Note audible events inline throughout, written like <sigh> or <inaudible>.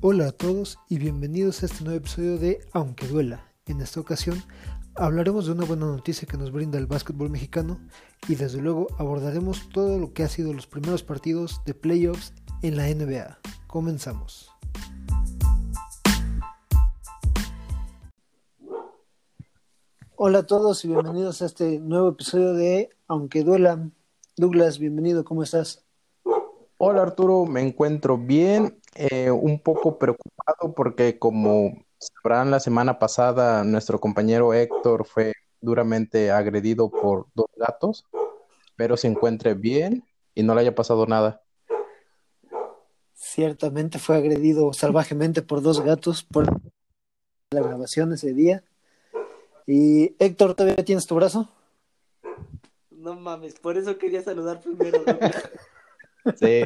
Hola a todos y bienvenidos a este nuevo episodio de Aunque duela. En esta ocasión hablaremos de una buena noticia que nos brinda el básquetbol mexicano y desde luego abordaremos todo lo que ha sido los primeros partidos de playoffs en la NBA. Comenzamos. Hola a todos y bienvenidos a este nuevo episodio de Aunque duela. Douglas, bienvenido, ¿cómo estás? Hola Arturo, me encuentro bien, eh, un poco preocupado porque como sabrán la semana pasada nuestro compañero Héctor fue duramente agredido por dos gatos, pero se encuentre bien y no le haya pasado nada. Ciertamente fue agredido salvajemente por dos gatos por la grabación ese día. Y Héctor, ¿todavía tienes tu brazo? No mames, por eso quería saludar primero. ¿no? <laughs> Sí,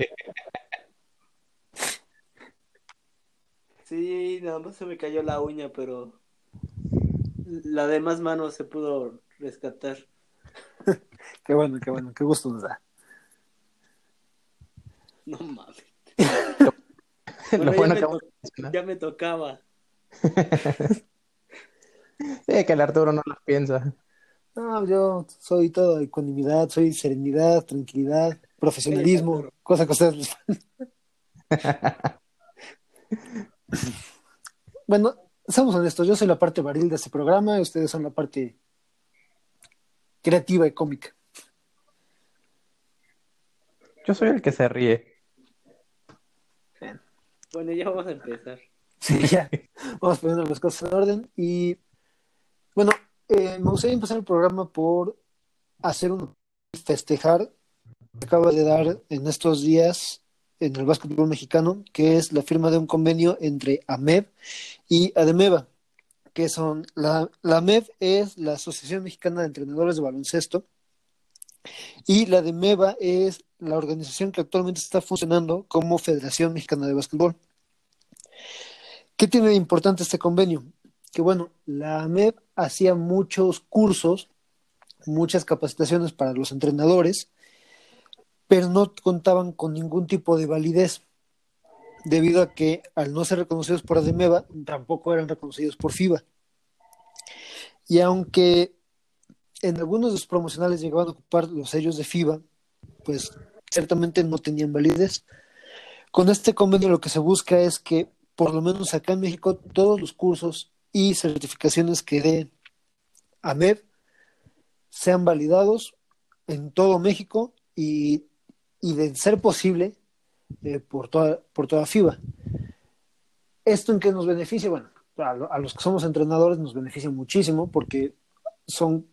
Sí, nada más se me cayó la uña, pero la demás mano se pudo rescatar. <laughs> Qué bueno, qué bueno, qué gusto nos da. No mames. <laughs> lo Bueno, bueno ya, que me ya me tocaba. <laughs> Sí, que el Arturo no lo piensa. No, yo soy todo ecuanimidad, soy serenidad, tranquilidad, profesionalismo, Arturo. cosa que a ustedes les <laughs> Bueno, seamos honestos, yo soy la parte varil de este programa y ustedes son la parte creativa y cómica. Yo soy el que se ríe. Bueno, ya vamos a empezar. Sí, ya. Vamos poniendo las cosas en orden. Y bueno, eh, me gustaría empezar el programa por hacer un festejar que acaba de dar en estos días en el básquetbol mexicano, que es la firma de un convenio entre AMEB y ADEMEBA, que son la, la AMEB es la Asociación Mexicana de Entrenadores de Baloncesto y la ADEMEBA es la organización que actualmente está funcionando como Federación Mexicana de Básquetbol. ¿Qué tiene de importante este convenio? Que bueno, la AMEB hacía muchos cursos, muchas capacitaciones para los entrenadores, pero no contaban con ningún tipo de validez, debido a que al no ser reconocidos por ADEMEBA, tampoco eran reconocidos por FIBA. Y aunque en algunos de sus promocionales llegaban a ocupar los sellos de FIBA, pues ciertamente no tenían validez. Con este convenio lo que se busca es que, por lo menos acá en México, todos los cursos y certificaciones que dé AMEB sean validados en todo México y, y de ser posible eh, por, toda, por toda FIBA. ¿Esto en qué nos beneficia? Bueno, a, lo- a los que somos entrenadores nos beneficia muchísimo porque son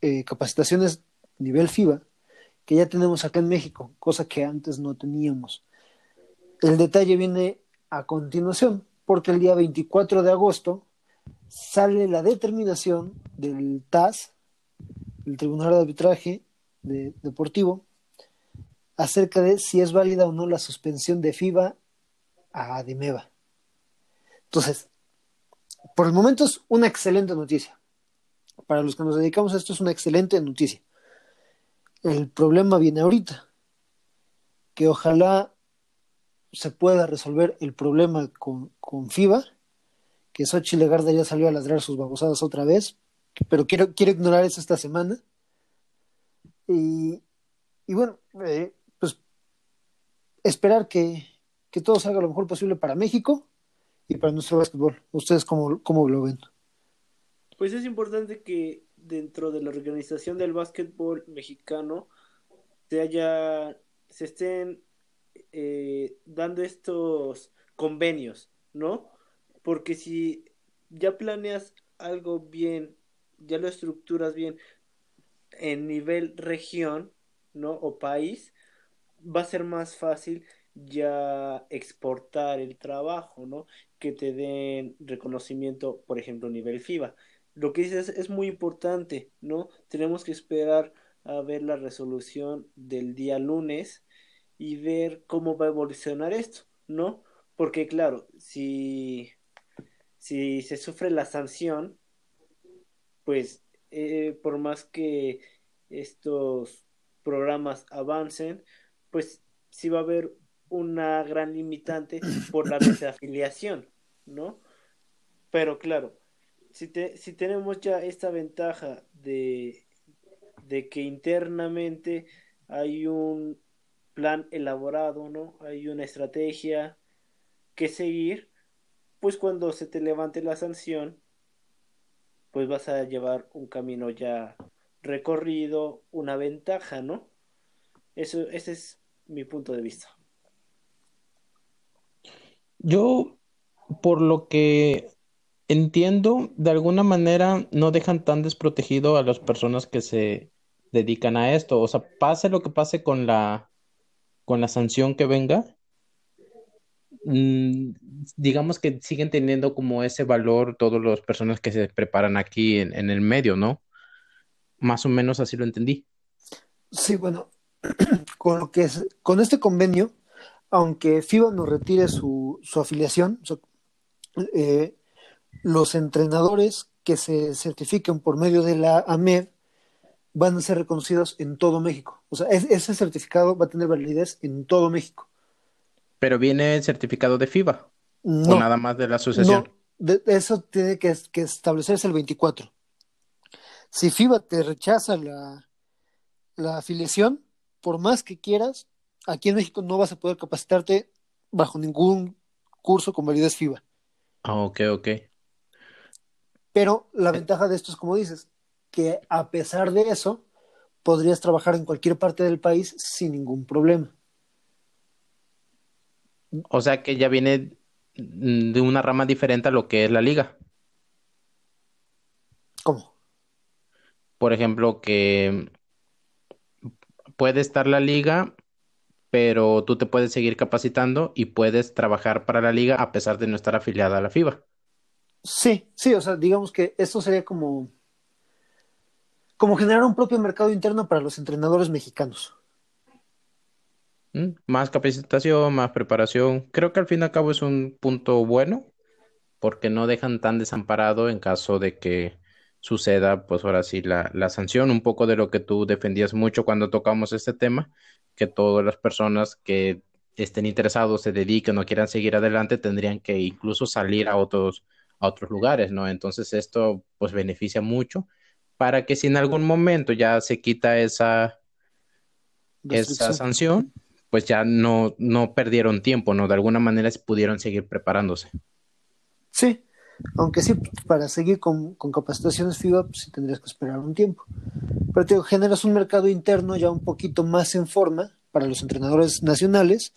eh, capacitaciones nivel FIBA que ya tenemos acá en México, cosa que antes no teníamos. El detalle viene a continuación, porque el día 24 de agosto sale la determinación del TAS, el Tribunal de Arbitraje de- Deportivo, acerca de si es válida o no la suspensión de FIBA a ADEMEBA. Entonces, por el momento es una excelente noticia. Para los que nos dedicamos a esto es una excelente noticia. El problema viene ahorita, que ojalá se pueda resolver el problema con, con FIBA, que Xochitl Legarda ya salió a ladrar sus babosadas otra vez, pero quiero, quiero ignorar eso esta semana. Y, y bueno, eh, esperar que, que todo salga lo mejor posible para México y para nuestro básquetbol. ¿Ustedes cómo, cómo lo ven? Pues es importante que dentro de la organización del básquetbol mexicano se haya, se estén eh, dando estos convenios, ¿no? Porque si ya planeas algo bien, ya lo estructuras bien en nivel región, ¿no? O país, va a ser más fácil ya exportar el trabajo, ¿no? Que te den reconocimiento, por ejemplo, a nivel FIBA. Lo que dices es muy importante, ¿no? Tenemos que esperar a ver la resolución del día lunes y ver cómo va a evolucionar esto, ¿no? Porque claro, si, si se sufre la sanción, pues eh, por más que estos programas avancen, pues sí va a haber una gran limitante por la desafiliación, ¿no? Pero claro, si, te, si tenemos ya esta ventaja de, de que internamente hay un plan elaborado, ¿no? Hay una estrategia que seguir, pues cuando se te levante la sanción, pues vas a llevar un camino ya recorrido, una ventaja, ¿no? Eso, ese es mi punto de vista. Yo, por lo que entiendo, de alguna manera no dejan tan desprotegido a las personas que se dedican a esto. O sea, pase lo que pase con la, con la sanción que venga, mm, digamos que siguen teniendo como ese valor todas las personas que se preparan aquí en, en el medio, ¿no? Más o menos así lo entendí. Sí, bueno, <clears throat> con lo que es, con este convenio, aunque FIBA nos retire su, su afiliación, eh, los entrenadores que se certifiquen por medio de la AMED van a ser reconocidos en todo México. O sea, ese certificado va a tener validez en todo México. Pero viene el certificado de FIBA. No, o nada más de la asociación. No, eso tiene que, que, establecerse el 24. Si FIBA te rechaza la, la afiliación, por más que quieras, aquí en México no vas a poder capacitarte bajo ningún curso con validez FIBA. Ah, ok, ok. Pero la ventaja de esto es, como dices, que a pesar de eso, podrías trabajar en cualquier parte del país sin ningún problema. O sea que ya viene de una rama diferente a lo que es la liga. ¿Cómo? Por ejemplo, que puede estar la liga, pero tú te puedes seguir capacitando y puedes trabajar para la liga a pesar de no estar afiliada a la FIBA. Sí, sí, o sea, digamos que esto sería como, como generar un propio mercado interno para los entrenadores mexicanos. Mm, más capacitación, más preparación. Creo que al fin y al cabo es un punto bueno porque no dejan tan desamparado en caso de que suceda, pues ahora sí, la, la sanción, un poco de lo que tú defendías mucho cuando tocamos este tema, que todas las personas que estén interesados, se dediquen o quieran seguir adelante, tendrían que incluso salir a otros, a otros lugares, ¿no? Entonces esto pues beneficia mucho para que si en algún momento ya se quita esa, esa sanción, pues ya no, no perdieron tiempo, ¿no? De alguna manera pudieron seguir preparándose. Sí, aunque sí, para seguir con, capacitaciones FIBA, pues sí tendrías que esperar un tiempo. Pero te generas un mercado interno ya un poquito más en forma para los entrenadores nacionales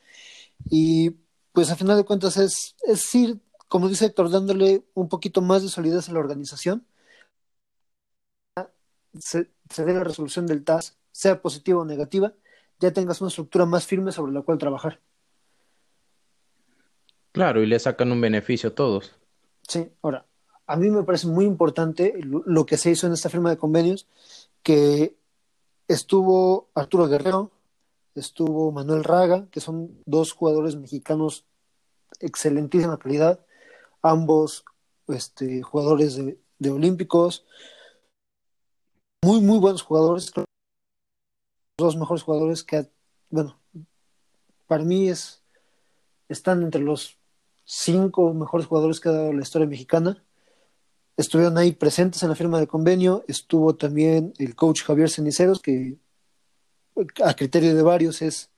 y pues a final de cuentas es, es ir, como dice Héctor, dándole un poquito más de solidez a la organización. Se, se dé la resolución del TAS, sea positiva o negativa, ya tengas una estructura más firme sobre la cual trabajar. Claro, y le sacan un beneficio a todos. Sí, ahora, a mí me parece muy importante lo que se hizo en esta firma de convenios, que estuvo Arturo Guerrero, estuvo Manuel Raga, que son dos jugadores mexicanos excelentísima calidad, ambos este, jugadores de, de Olímpicos, muy, muy buenos jugadores, los dos mejores jugadores que, bueno, para mí es, están entre los cinco mejores jugadores que ha dado la historia mexicana. Estuvieron ahí presentes en la firma de convenio. Estuvo también el coach Javier Ceniceros, que a criterio de varios es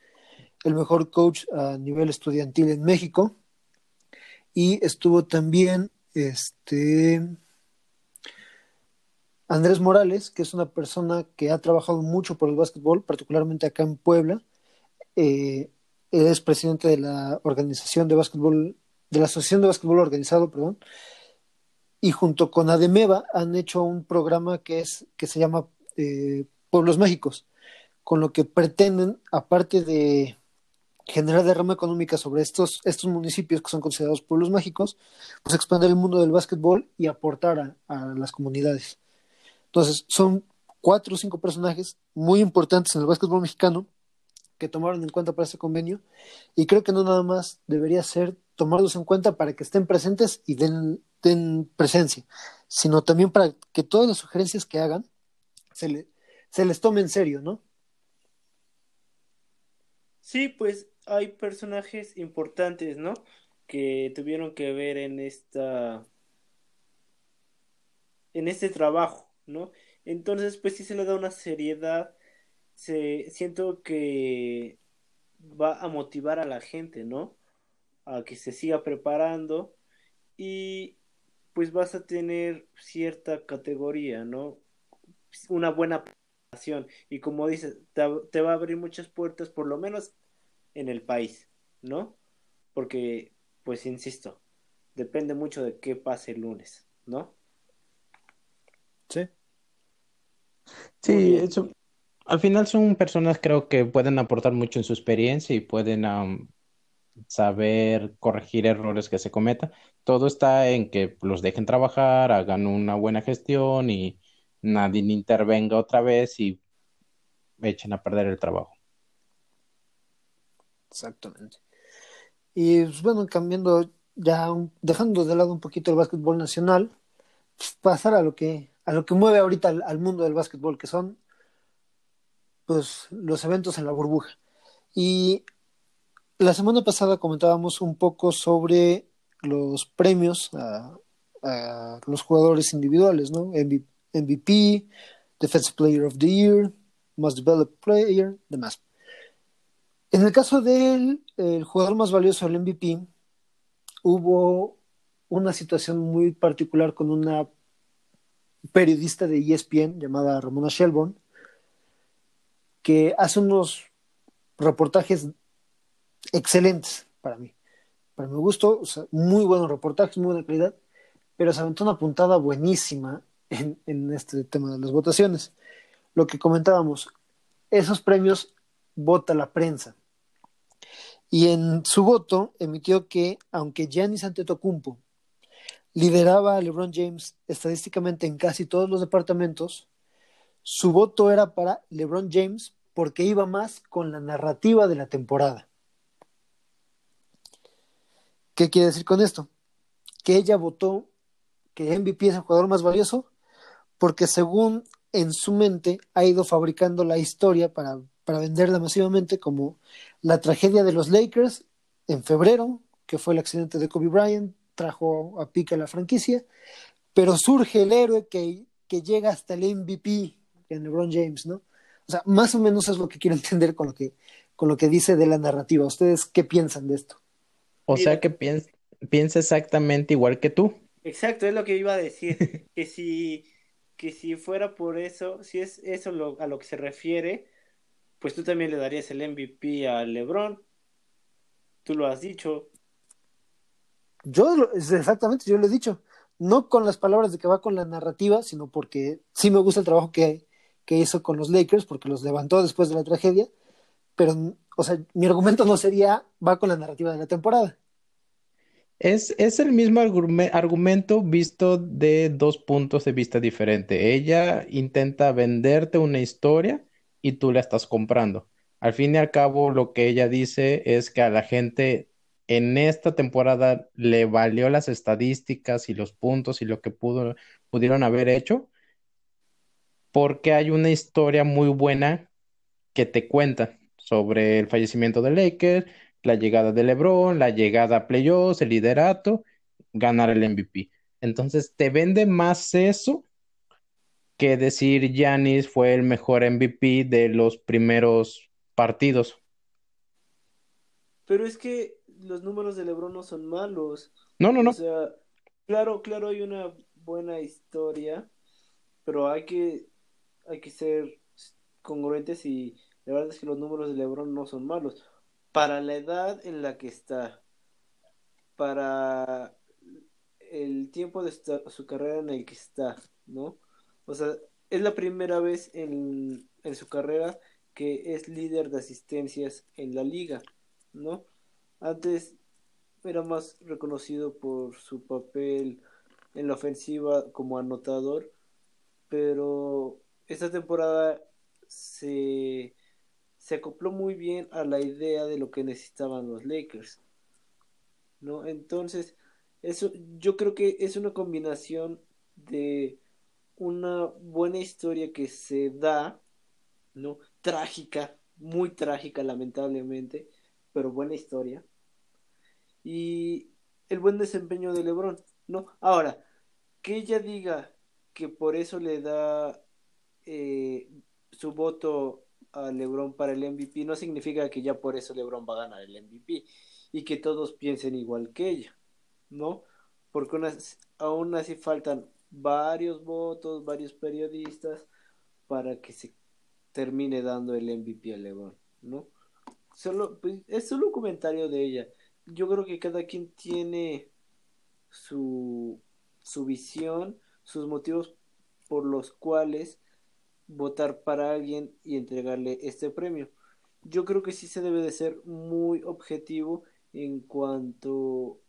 el mejor coach a nivel estudiantil en México. Y estuvo también este Andrés Morales, que es una persona que ha trabajado mucho por el básquetbol, particularmente acá en Puebla. Eh, es presidente de la organización de básquetbol de la Asociación de Básquetbol Organizado, perdón, y junto con Ademeva han hecho un programa que, es, que se llama eh, Pueblos Mágicos, con lo que pretenden, aparte de generar derrama económica sobre estos, estos municipios que son considerados pueblos mágicos, pues expandir el mundo del básquetbol y aportar a, a las comunidades. Entonces, son cuatro o cinco personajes muy importantes en el básquetbol mexicano que tomaron en cuenta para este convenio y creo que no nada más debería ser tomarlos en cuenta para que estén presentes y den, presencia, sino también para que todas las sugerencias que hagan se les tome en serio, ¿no? Sí, pues hay personajes importantes, ¿no? Que tuvieron que ver en esta en este trabajo, ¿no? Entonces, pues sí se le da una seriedad, se siento que va a motivar a la gente, ¿no? A que se siga preparando y pues vas a tener cierta categoría, ¿no? Una buena preparación y como dices, te, te va a abrir muchas puertas, por lo menos en el país, ¿no? Porque, pues insisto, depende mucho de qué pase el lunes, ¿no? Sí. Sí, eso, al final son personas creo que pueden aportar mucho en su experiencia y pueden saber corregir errores que se cometan. Todo está en que los dejen trabajar, hagan una buena gestión y nadie intervenga otra vez y echen a perder el trabajo. Exactamente. Y pues, bueno, cambiando ya, dejando de lado un poquito el básquetbol nacional, pues, pasar a lo que, a lo que mueve ahorita al mundo del básquetbol, que son pues los eventos en la burbuja. Y la semana pasada comentábamos un poco sobre los premios a, los jugadores individuales, ¿no? MV- MVP, Defensive Player of the Year, Most Developed Player, demás. En el caso del el jugador más valioso del MVP, hubo una situación muy particular con una periodista de ESPN llamada Ramona Shelburne, hace unos reportajes excelentes para mí. Para mi gusto, muy buenos reportajes, muy buena calidad, pero se aventó una puntada buenísima en, en este tema de las votaciones. Lo que comentábamos, esos premios vota la prensa. Y en su voto emitió que, aunque Giannis Antetokounmpo lideraba a LeBron James estadísticamente en casi todos los departamentos, su voto era para LeBron James porque iba más con la narrativa de la temporada. ¿Qué quiere decir con esto? Que ella votó que MVP es el jugador más valioso porque según en su mente ha ido fabricando la historia para, para venderla masivamente como la tragedia de los Lakers en febrero, que fue el accidente de Kobe Bryant, trajo a pique a la franquicia, pero surge el héroe que, que llega hasta el MVP en LeBron James, ¿no? O sea, más o menos es lo que quiero <laughs> entender con lo que, con lo que dice de la narrativa. ¿Ustedes qué piensan de esto? O Mira. sea que piensa, piensa exactamente igual que tú. Exacto, es lo que iba a decir, <laughs> que si, que si fuera por eso, si es eso lo, a lo que se refiere, pues tú también le darías el MVP a LeBron. Tú lo has dicho. Yo, exactamente, yo lo he dicho, no con las palabras de que va con la narrativa, sino porque sí me gusta el trabajo que, que hizo con los Lakers, porque los levantó después de la tragedia, pero, o sea, mi argumento no sería va con la narrativa de la temporada. Es, es el mismo argume- argumento visto de dos puntos de vista diferentes. Ella intenta venderte una historia y tú la estás comprando. Al fin y al cabo, lo que ella dice es que a la gente en esta temporada le valió las estadísticas y los puntos y lo que pudo, pudieron haber hecho, porque hay una historia muy buena que te cuenta sobre el fallecimiento de Lakers, la llegada de LeBron, la llegada a playoffs, el liderato, ganar el MVP. Entonces te vende más eso que decir Giannis fue el mejor MVP de los primeros partidos. Pero es que los números de LeBron no son malos. No, no, no. O sea, claro, claro, hay una buena historia, pero hay que, hay que ser congruentes y la verdad es que los números de LeBron no son malos. Para la edad en la que está, para el tiempo de esta- su carrera en el que está, ¿no? O sea, es la primera vez en, en su carrera que es líder de asistencias en la liga, ¿no? Antes era más reconocido por su papel en la ofensiva como anotador, pero esta temporada se, se acopló muy bien a la idea de lo que necesitaban los Lakers, ¿no? Entonces, eso yo creo que es una combinación de una buena historia que se da, ¿no? Trágica, muy trágica, lamentablemente, pero buena historia. Y el buen desempeño de LeBron, ¿no? Ahora, que ella diga que por eso le da eh, su voto a LeBron para el MVP no significa que ya por eso LeBron va a ganar el MVP y que todos piensen igual que ella, ¿no? Porque aún así faltan varios votos, varios periodistas para que se termine dando el MVP a LeBron, ¿no? Solo, pues, es solo un comentario de ella. Yo creo que cada quien tiene su, su visión, sus motivos por los cuales votar para alguien y entregarle este premio. Yo creo que sí se debe de ser muy objetivo en cuanto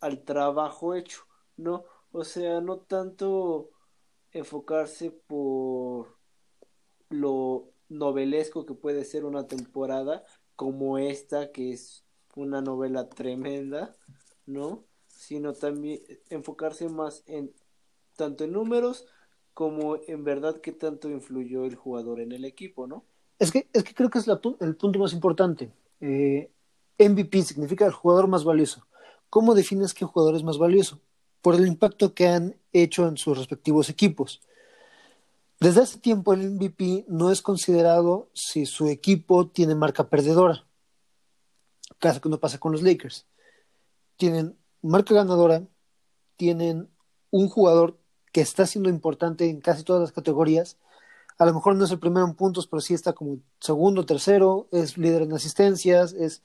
al trabajo hecho, ¿no? O sea, no tanto enfocarse por lo novelesco que puede ser una temporada como esta, que es una novela tremenda, ¿no? Sino también enfocarse más en tanto en números como en verdad qué tanto influyó el jugador en el equipo, ¿no? Es que, es que creo que es el punto más importante. Eh, MVP significa el jugador más valioso. ¿Cómo defines qué jugador es más valioso? Por el impacto que han hecho en sus respectivos equipos. Desde hace tiempo el MVP no es considerado si su equipo tiene marca perdedora. Caso que no pasa con los Lakers. Tienen marca ganadora, tienen un jugador que está siendo importante en casi todas las categorías. A lo mejor no es el primero en puntos, pero sí está como segundo, tercero, es líder en asistencias, es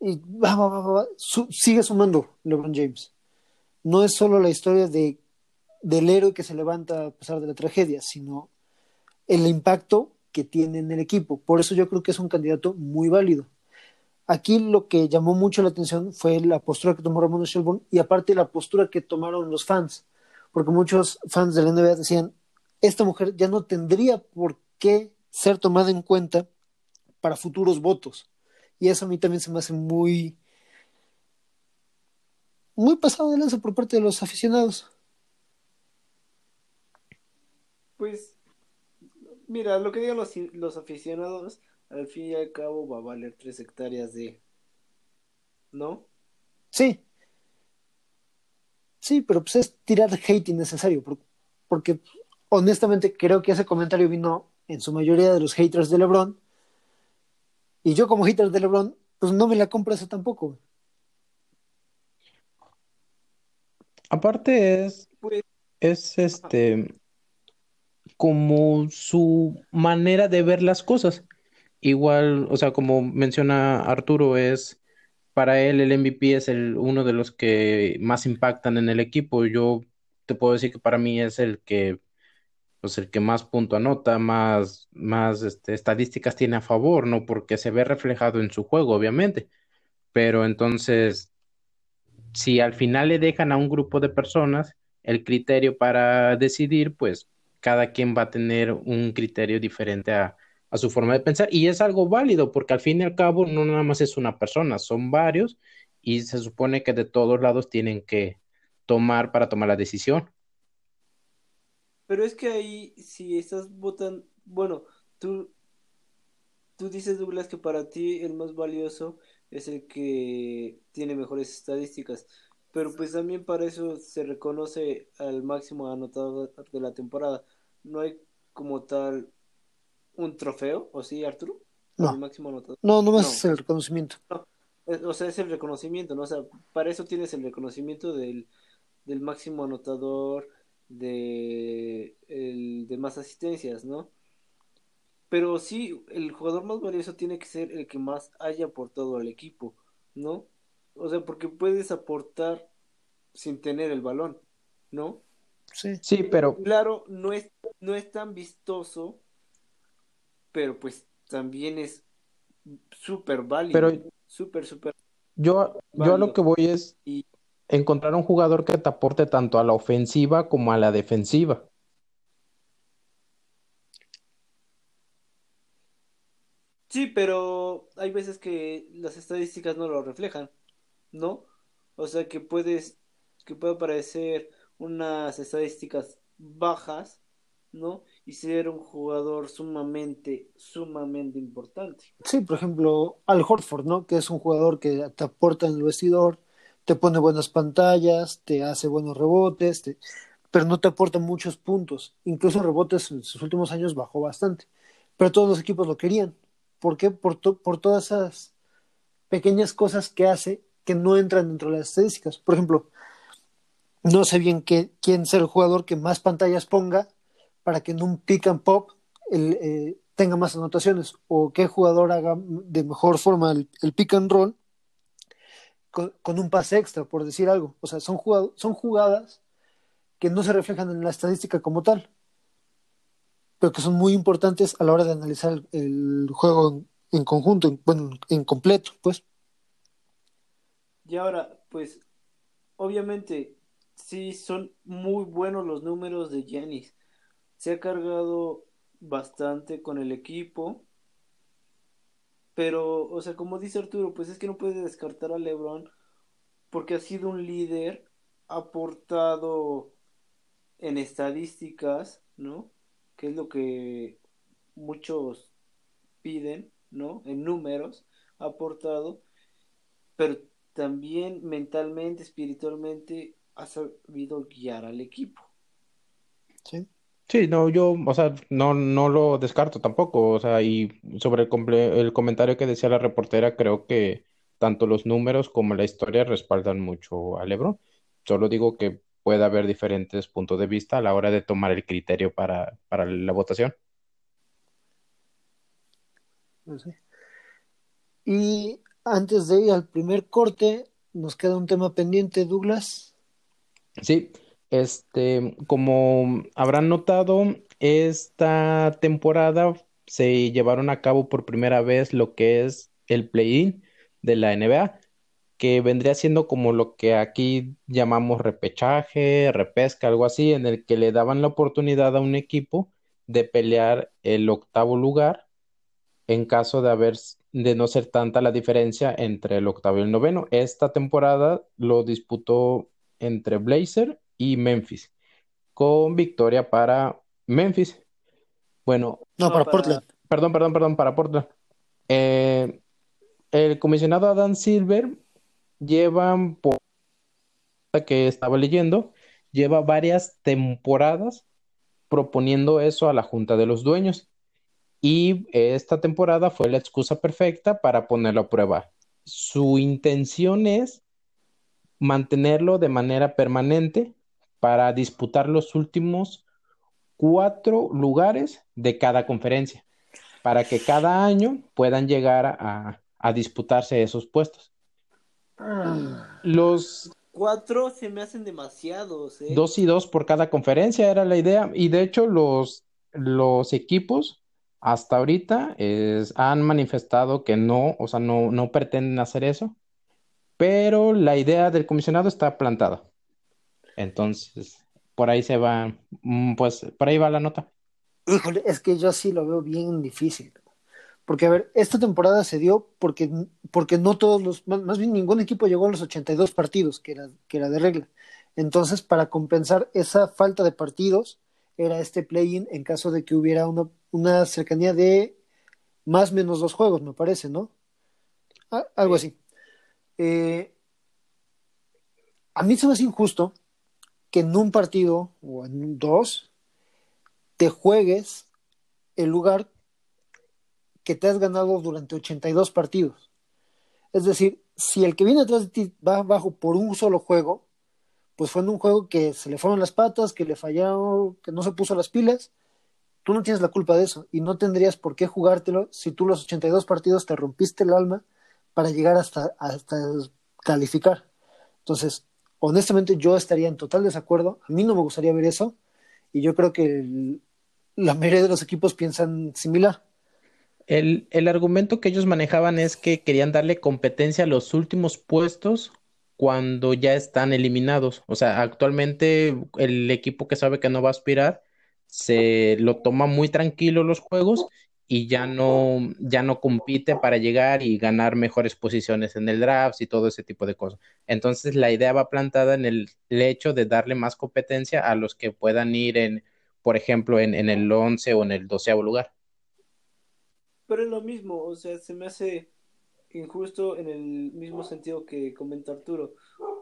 y sigue sumando LeBron James. No es solo la historia de del héroe que se levanta a pesar de la tragedia, sino el impacto que tiene en el equipo. Por eso yo creo que es un candidato muy válido. Aquí lo que llamó mucho la atención fue la postura que tomó Ramón Shelburne y aparte la postura que tomaron los fans porque muchos fans de la NBA decían, esta mujer ya no tendría por qué ser tomada en cuenta para futuros votos. Y eso a mí también se me hace muy, muy pasado de lanza por parte de los aficionados. Pues, mira, lo que digan los, los aficionados, al fin y al cabo va a valer tres hectáreas de... ¿No? Sí, Sí, pero pues es tirar hate innecesario, porque, honestamente creo que ese comentario vino en su mayoría de los haters de LeBron. Y yo como hater de LeBron, pues no me la compro eso tampoco. Aparte es, pues, es este como su manera de ver las cosas. Igual, o sea, como menciona Arturo, es para él el MVP es el, uno de los que más impactan en el equipo. Yo te puedo decir que para mí es el que, pues el que más punto anota, más, más este, estadísticas tiene a favor, ¿no? Porque se ve reflejado en su juego, obviamente. Pero entonces, si al final le dejan a un grupo de personas el criterio para decidir, pues cada quien va a tener un criterio diferente a, a su forma de pensar y es algo válido porque al fin y al cabo no nada más es una persona, son varios y se supone que de todos lados tienen que tomar para tomar la decisión. Pero es que ahí si estás votando, bueno, tú tú dices Douglas que para ti el más valioso es el que tiene mejores estadísticas, pero pues también para eso se reconoce al máximo anotador de la temporada. No hay como tal un trofeo, ¿o sí, Arturo? No. máximo No, no más es el reconocimiento. O sea, es el reconocimiento, ¿no? O sea, para eso tienes el reconocimiento del, del máximo anotador, de, el, de más asistencias, ¿no? Pero sí, el jugador más valioso tiene que ser el que más haya aportado al equipo, ¿no? O sea, porque puedes aportar sin tener el balón, ¿no? Sí, sí pero... Claro, no es, no es tan vistoso pero pues también es súper válido. Pero súper, súper. Yo, yo a lo que voy es encontrar un jugador que te aporte tanto a la ofensiva como a la defensiva. Sí, pero hay veces que las estadísticas no lo reflejan, ¿no? O sea que puedes, que puede parecer unas estadísticas bajas, ¿no? Y ser un jugador sumamente, sumamente importante. Sí, por ejemplo, Al Horford, ¿no? Que es un jugador que te aporta en el vestidor, te pone buenas pantallas, te hace buenos rebotes, pero no te aporta muchos puntos. Incluso rebotes en sus últimos años bajó bastante. Pero todos los equipos lo querían. ¿Por qué? Por, por todas esas pequeñas cosas que hace que no entran dentro de las estadísticas. Por ejemplo, no sé bien qué, quién será el jugador que más pantallas ponga para que en un pick and pop el, eh, tenga más anotaciones o qué jugador haga de mejor forma el, pick and roll con, un pase extra, por decir algo. O sea, son, son jugadas que no se reflejan en la estadística como tal, pero que son muy importantes a la hora de analizar el, juego en, conjunto, en, bueno, en completo, pues. Y ahora, pues, obviamente, sí son muy buenos los números de Janis. Se ha cargado bastante con el equipo. Pero, o sea, como dice Arturo, pues es que no puede descartar a LeBron porque ha sido un líder, ha aportado en estadísticas, ¿no? Que es lo que muchos piden, ¿no? En números, ha aportado, pero también mentalmente, espiritualmente, ha sabido guiar al equipo. Sí. Sí, no, yo, o sea, no, no lo descarto tampoco, o sea, y sobre el, el comentario que decía la reportera, creo que tanto los números como la historia respaldan mucho a LeBron. Solo digo que puede haber diferentes puntos de vista a la hora de tomar el criterio para, para la votación. No sé. Y antes de ir al primer corte, nos queda un tema pendiente, Douglas. Sí, este, como habrán notado, esta temporada se llevaron a cabo por primera vez lo que es el play-in de la NBA, que vendría siendo como lo que aquí llamamos repechaje, repesca, algo así, en el que le daban la oportunidad a un equipo de pelear el octavo lugar en caso de haber de no ser tanta la diferencia entre el octavo y el noveno. Esta temporada lo disputó entre Blazer y Memphis, con victoria para Memphis. Bueno, no, para, Portland. Perdón, perdón, perdón, para Portland. Eh, el comisionado Adam Silver lleva, por que estaba leyendo, lleva varias temporadas proponiendo eso a la Junta de los Dueños. Y esta temporada fue la excusa perfecta para ponerlo a prueba. Su intención es mantenerlo de manera permanente para disputar los últimos cuatro lugares de cada conferencia, para que cada año puedan llegar a, disputarse esos puestos. Ah. Los cuatro se me hacen demasiados. ¿eh? Dos y dos por cada conferencia era la idea. Y de hecho los, los equipos hasta ahorita han manifestado que no, o sea, no, no pretenden hacer eso pero la idea del comisionado está plantada. Entonces, por ahí se va, mm, pues por ahí va la nota. Híjole, es que yo sí lo veo bien difícil. Porque, a ver, esta temporada se dio porque, porque no todos los, más bien ningún equipo llegó a los 82 partidos, que era, que era de regla. Entonces, para compensar esa falta de partidos, era este play-in en caso de que hubiera una, una cercanía de más o menos dos juegos, me parece, ¿no? algo así. Eh, a mí se me hace injusto que en un partido o en dos te juegues el lugar que te has ganado durante 82 partidos. Es decir, si el que viene atrás de ti va abajo por un solo juego, pues fue en un juego que se le fueron las patas, que le fallaron, que no se puso las pilas, tú no tienes la culpa de eso y no tendrías por qué jugártelo si tú los 82 partidos te rompiste el alma para llegar hasta, hasta calificar. Entonces, honestamente yo estaría en total desacuerdo. A mí no me gustaría ver eso y yo creo que la mayoría de los equipos piensan similar. El, el, argumento que ellos manejaban es que querían darle competencia a los últimos puestos cuando ya están eliminados. O sea, actualmente el equipo que sabe que no va a aspirar se lo toma muy tranquilo los juegos y ya no, ya no compite para llegar y ganar mejores posiciones en el draft y todo ese tipo de cosas. Entonces la idea va plantada en el, hecho de darle más competencia a los que puedan ir en por ejemplo, en, en el 11 o en el doceavo lugar. Pero es lo mismo, o sea, se me hace injusto en el mismo sentido que comenta Arturo,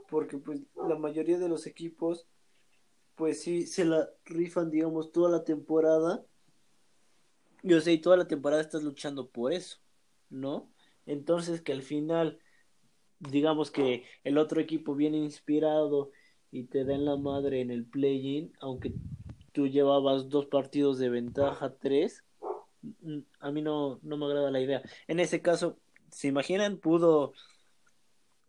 porque pues la mayoría de los equipos pues sí se la rifan, digamos, toda la temporada. Yo sé, y toda la temporada estás luchando por eso, ¿no? Entonces que al final, digamos que el otro equipo viene inspirado y te da en la madre en el play-in, aunque tú llevabas dos partidos de ventaja, tres, mm, a mí no, no me agrada la idea. En ese caso, ¿se imaginan? Pudo,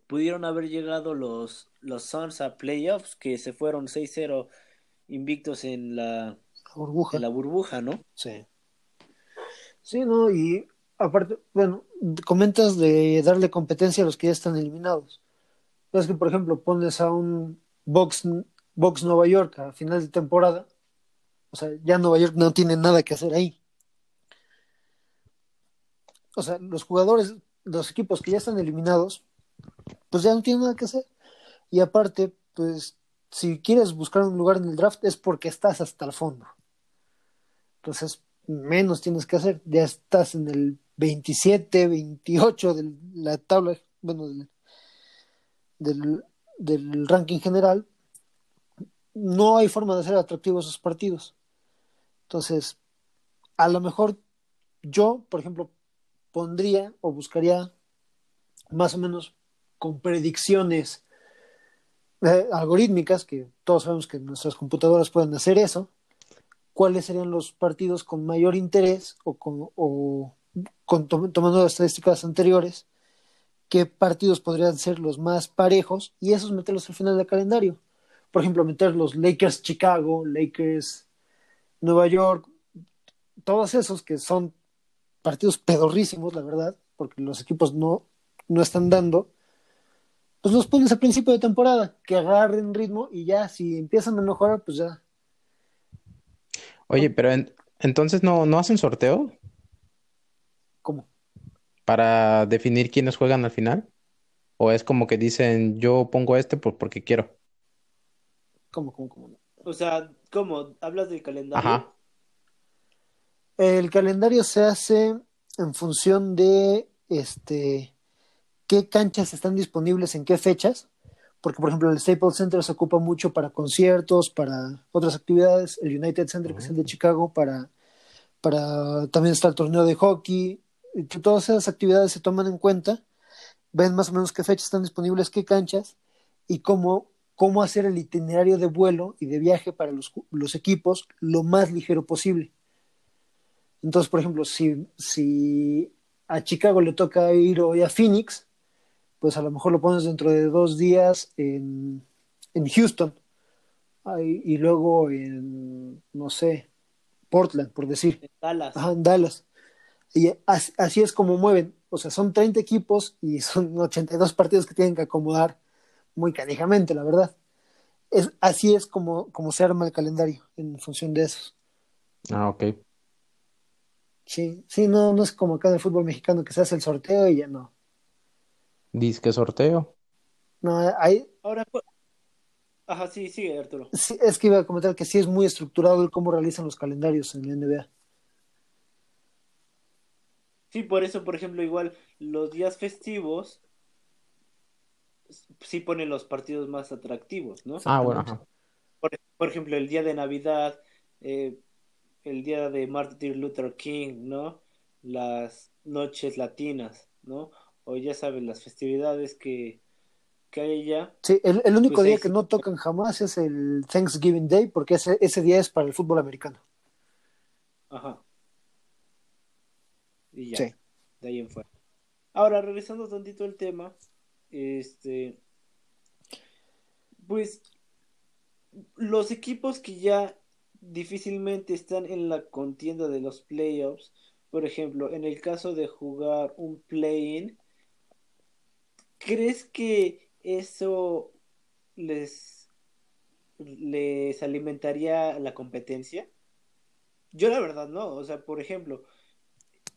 pudieron haber llegado los, los Suns a playoffs, que se fueron 6-0 invictos en la, burbuja. en la burbuja, ¿no? Sí. Sí, no, y aparte, bueno, comentas de darle competencia a los que ya están eliminados. Es que, por ejemplo, pones a un Box, Box Nueva York a final de temporada, o sea, ya Nueva York no tiene nada que hacer ahí. O sea, los jugadores, los equipos que ya están eliminados, pues ya no tienen nada que hacer. Y aparte, pues, si quieres buscar un lugar en el draft es porque estás hasta el fondo. Entonces, menos tienes que hacer. Ya estás en el 27, 28 de la tabla, bueno, del, del, ranking general. No hay forma de hacer atractivos esos partidos. Entonces, a lo mejor yo, por ejemplo, pondría o buscaría más o menos con predicciones eh, algorítmicas, que todos sabemos que nuestras computadoras pueden hacer eso, cuáles serían los partidos con mayor interés o, con, tomando las estadísticas anteriores, qué partidos podrían ser los más parejos y esos meterlos al final del calendario. Por ejemplo, meter los Lakers Chicago, Lakers Nueva York, todos esos que son partidos pedorrísimos, la verdad, porque los equipos no, no están dando, pues los pones a principio de temporada, que agarren ritmo y ya, si empiezan a mejorar, pues ya. Oye, pero entonces no, no hacen sorteo ¿Cómo? para definir quiénes juegan al final. ¿O es como que dicen, yo pongo este por, porque quiero? ¿Cómo, cómo, cómo? O sea, ¿cómo? ¿Hablas del calendario? Ajá. El calendario se hace en función de este qué canchas están disponibles en qué fechas, porque por ejemplo el Staples Center se ocupa mucho para conciertos, para otras actividades, el United Center, que es el de Chicago, para, para también está el torneo de hockey, todas esas actividades se toman en cuenta, ven más o menos qué fechas están disponibles, qué canchas, y cómo, cómo hacer el itinerario de vuelo y de viaje para los, los equipos lo más ligero posible. Entonces, por ejemplo, si, si a Chicago le toca ir hoy a Phoenix, pues a lo mejor lo pones dentro de dos días en, en Houston y luego en, no sé, Portland, por decir. En Dallas. Ajá, en Dallas. Y así, así, es como mueven. O sea, son 30 equipos y son <laughs> 82 partidos que tienen que acomodar muy canijamente, la verdad. Es, así es como, como se arma el calendario en función de esos. Ah, ok. Sí, sí, no, no es como acá en el fútbol mexicano que se hace el sorteo y ya no. Dice que sorteo. No, hay. Ahora, ajá, sí, sigue, Arturo. Sí, es que iba a comentar que sí es muy estructurado el cómo realizan los calendarios en la NBA. Sí, por eso, por ejemplo, igual los días festivos sí ponen los partidos más atractivos, ¿no? Ah, bueno, ajá. Por, por ejemplo, el día de Navidad, eh, el día de Martin Luther King, ¿no? Las noches latinas, ¿no? O ya saben, las festividades que, que hay ya. Sí, el, el único pues día que no tocan jamás es el Thanksgiving Day, porque ese, ese día es para el fútbol americano. Ajá. Y ya, Sí. de ahí en fuera. Ahora, regresando tantito al tema, este, pues, los equipos que ya difícilmente están en la contienda de los playoffs. Por ejemplo, en el caso de jugar un play-in, ¿crees que eso les, les alimentaría la competencia? Yo la verdad no, o sea, por ejemplo,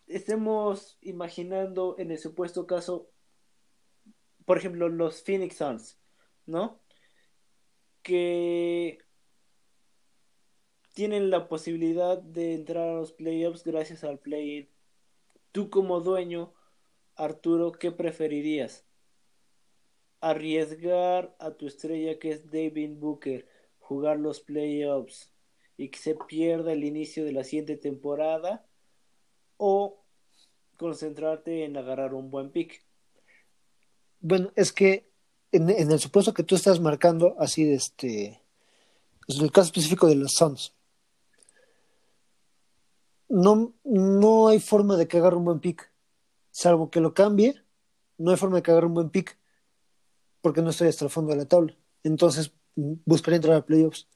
estemos imaginando en el supuesto caso, por ejemplo, los Phoenix Suns, ¿no? Que tienen la posibilidad de entrar a los playoffs gracias al play-in. Tú como dueño, Arturo, ¿qué preferirías? ¿Arriesgar a tu estrella que es David Booker, jugar los playoffs y que se pierda el inicio de la siguiente temporada? ¿O concentrarte en agarrar un buen pick? Bueno, es que en, en el supuesto que tú estás marcando, así de este, es el caso específico de los Suns, no, no hay forma de que agarre un buen pick. Salvo que lo cambie, no hay forma de que agarre un buen pick. Porque no estoy hasta el fondo de la tabla. Entonces, buscaré entrar a playoffs.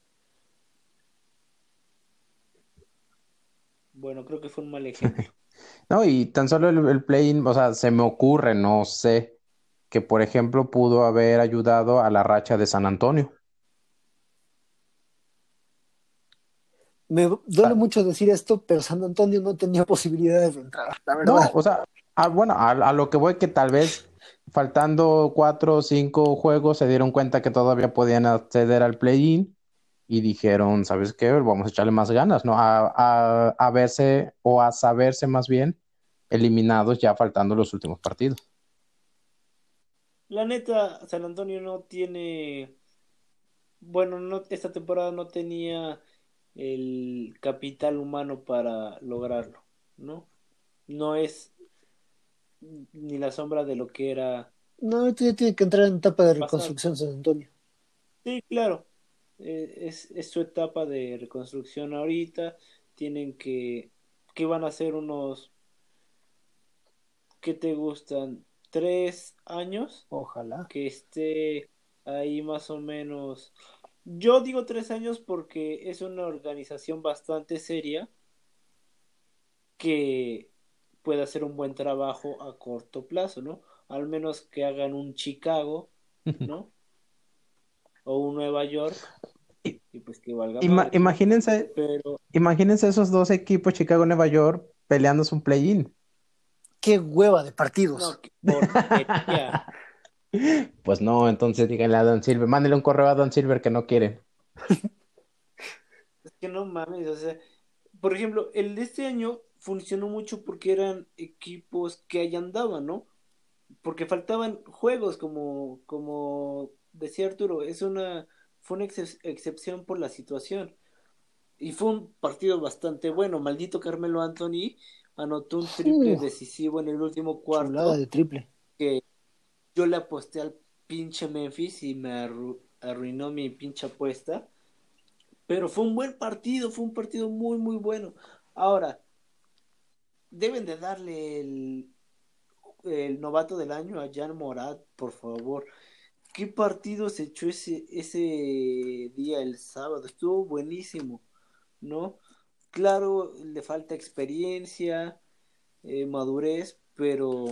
Bueno, creo que fue un mal ejemplo. <laughs> No, y tan solo el, el play-in, o sea, se me ocurre, no sé, que por ejemplo pudo haber ayudado a la racha de San Antonio. Me duele mucho decir esto, pero San Antonio no tenía <laughs> posibilidades de entrar, la No, verdad. o sea, ah, bueno, a, a lo que voy que tal vez faltando cuatro o cinco juegos se dieron cuenta que todavía podían acceder al play-in y dijeron, ¿sabes qué? Vamos a echarle más ganas, ¿no? A, a, a verse o a saberse más bien eliminados ya faltando los últimos partidos. La neta, San Antonio no tiene, bueno, no, esta temporada no tenía el capital humano para lograrlo, ¿no? No es ni la sombra de lo que era. No, esto ya tiene que entrar en etapa de reconstrucción San Antonio. Sí, claro, eh, es, es su etapa de reconstrucción ahorita. Tienen que, que van a ser unos, ¿qué te gustan? Tres años Ojalá. que esté ahí más o menos. Yo digo tres años porque es una organización bastante seria que puede hacer un buen trabajo a corto plazo, ¿no? Al menos que hagan un Chicago, ¿no? O un Nueva York y pues que valga Ima- madre, ¿no? imagínense, Pero imagínense esos dos equipos, Chicago-Nueva York, peleándose un play-in. Qué hueva de partidos. no. <laughs> Pues no, entonces díganle a Don Silver, mándele un correo a Don Silver que no quiere. <laughs> Es que no mames, o sea, por ejemplo, el de este año funcionó mucho porque eran equipos que ahí andaban, ¿no? Porque faltaban juegos, como, como decía Arturo, es una, fue una excep- excepción por la situación. Y fue un partido bastante bueno. Maldito Carmelo Anthony anotó un triple decisivo en el último cuarto de triple. que yo le aposté al pinche Memphis y me arru- arruinó mi pinche apuesta. Pero fue un buen partido, fue un partido muy, muy bueno. Ahora, deben de darle el, el novato del año a Jan Morat, por favor. ¿Qué partido se echó ese, ese día, el sábado? Estuvo buenísimo, ¿no? Claro, le falta experiencia, eh, madurez, pero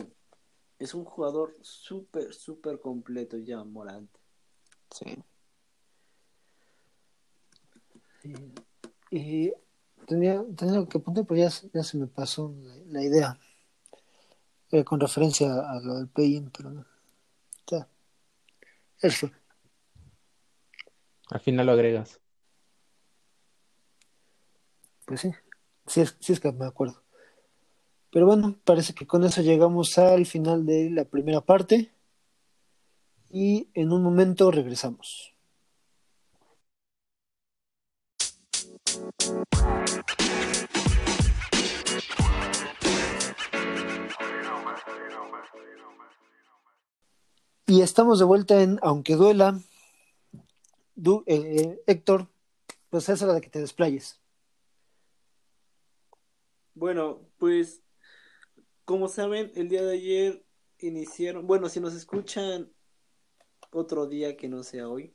es un jugador súper, súper completo ya, Morant. Sí. Y tenía, tenía que apuntar, pero ya, se- ya se me pasó la, la idea. Eh, con referencia a lo del play-in, pero no. Ya. Eso. Al final lo agregas. Pues sí. Sí es, sí es que me acuerdo. Pero bueno, parece que con eso llegamos al final de la primera parte. Y en un momento regresamos. Y estamos de vuelta en Aunque Duela. Du- eh, Héctor, pues es hora de que te desplayes. Bueno, pues como saben, el día de ayer iniciaron, bueno, si nos escuchan otro día que no sea hoy,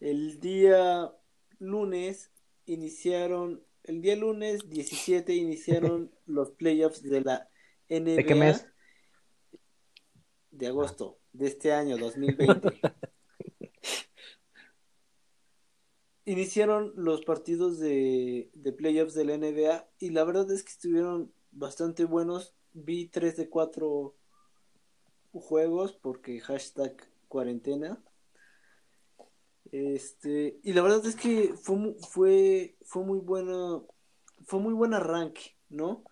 el día lunes iniciaron, el día lunes 17 iniciaron <laughs> los playoffs de la NBA ¿De qué mes? de agosto de este año 2020. <laughs> Iniciaron los partidos de, de playoffs de la NBA y la verdad es que estuvieron bastante buenos. Vi 3 de 4 juegos porque hashtag cuarentena. Este, y la verdad es que fue, fue, fue muy bueno, fue muy buen arranque, ¿no?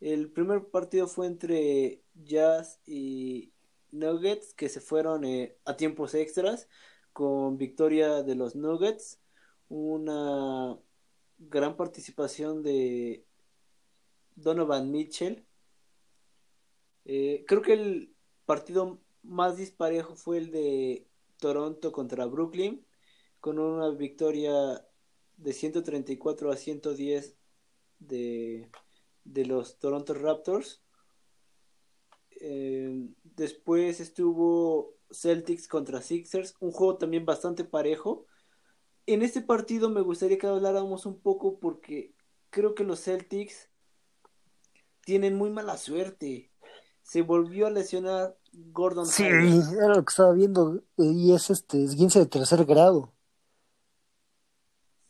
El primer partido fue entre Jazz y Nuggets, que se fueron eh, a tiempos extras, con victoria de los Nuggets, una gran participación de Donovan Mitchell. Eh, creo que el partido más disparejo fue el de Toronto contra Brooklyn, con una victoria de 134 a 110 de, de los Toronto Raptors. Eh, después estuvo Celtics contra Sixers, un juego también bastante parejo. En este partido me gustaría que habláramos un poco porque creo que los Celtics tienen muy mala suerte. Se volvió a lesionar Gordon. Sí, era lo que estaba viendo y es este esguince de tercer grado.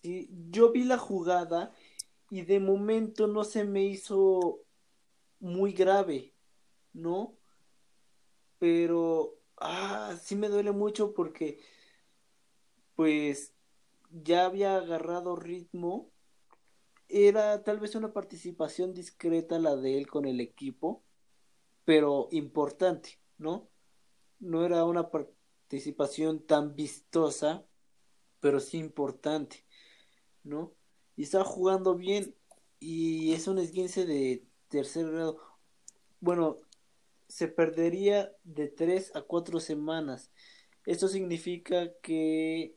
Sí, yo vi la jugada y de momento no se me hizo muy grave, ¿no? Pero ah, sí me duele mucho porque pues ya había agarrado ritmo. Era tal vez una participación discreta la de él con el equipo, pero importante, ¿no? No era una participación tan vistosa, pero sí importante, ¿no? Y estaba jugando bien y es un esguince de tercer grado. Bueno, se perdería de tres a cuatro semanas. Esto significa que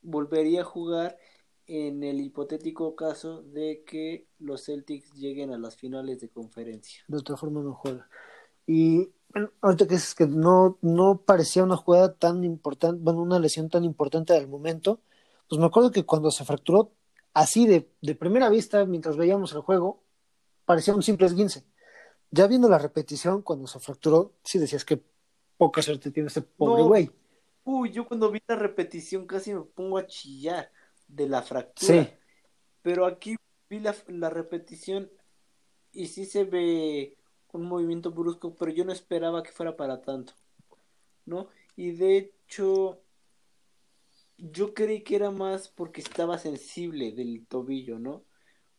volvería a jugar en el hipotético caso de que los Celtics lleguen a las finales de conferencia. De otra forma no juega. Y ahorita que es que no, no parecía una jugada tan importante, bueno, una lesión tan importante al momento, pues me acuerdo que cuando se fracturó así de, de primera vista, mientras veíamos el juego, parecía un simple esguince. Ya viendo la repetición, cuando se fracturó, sí decías que poca suerte tiene este pobre güey. uy, yo cuando vi la repetición casi me pongo a chillar de la fractura. Sí. Pero aquí vi la, la repetición y sí se ve un movimiento brusco, pero yo no esperaba que fuera para tanto, ¿no? Y de hecho, yo creí que era más porque estaba sensible del tobillo, ¿no?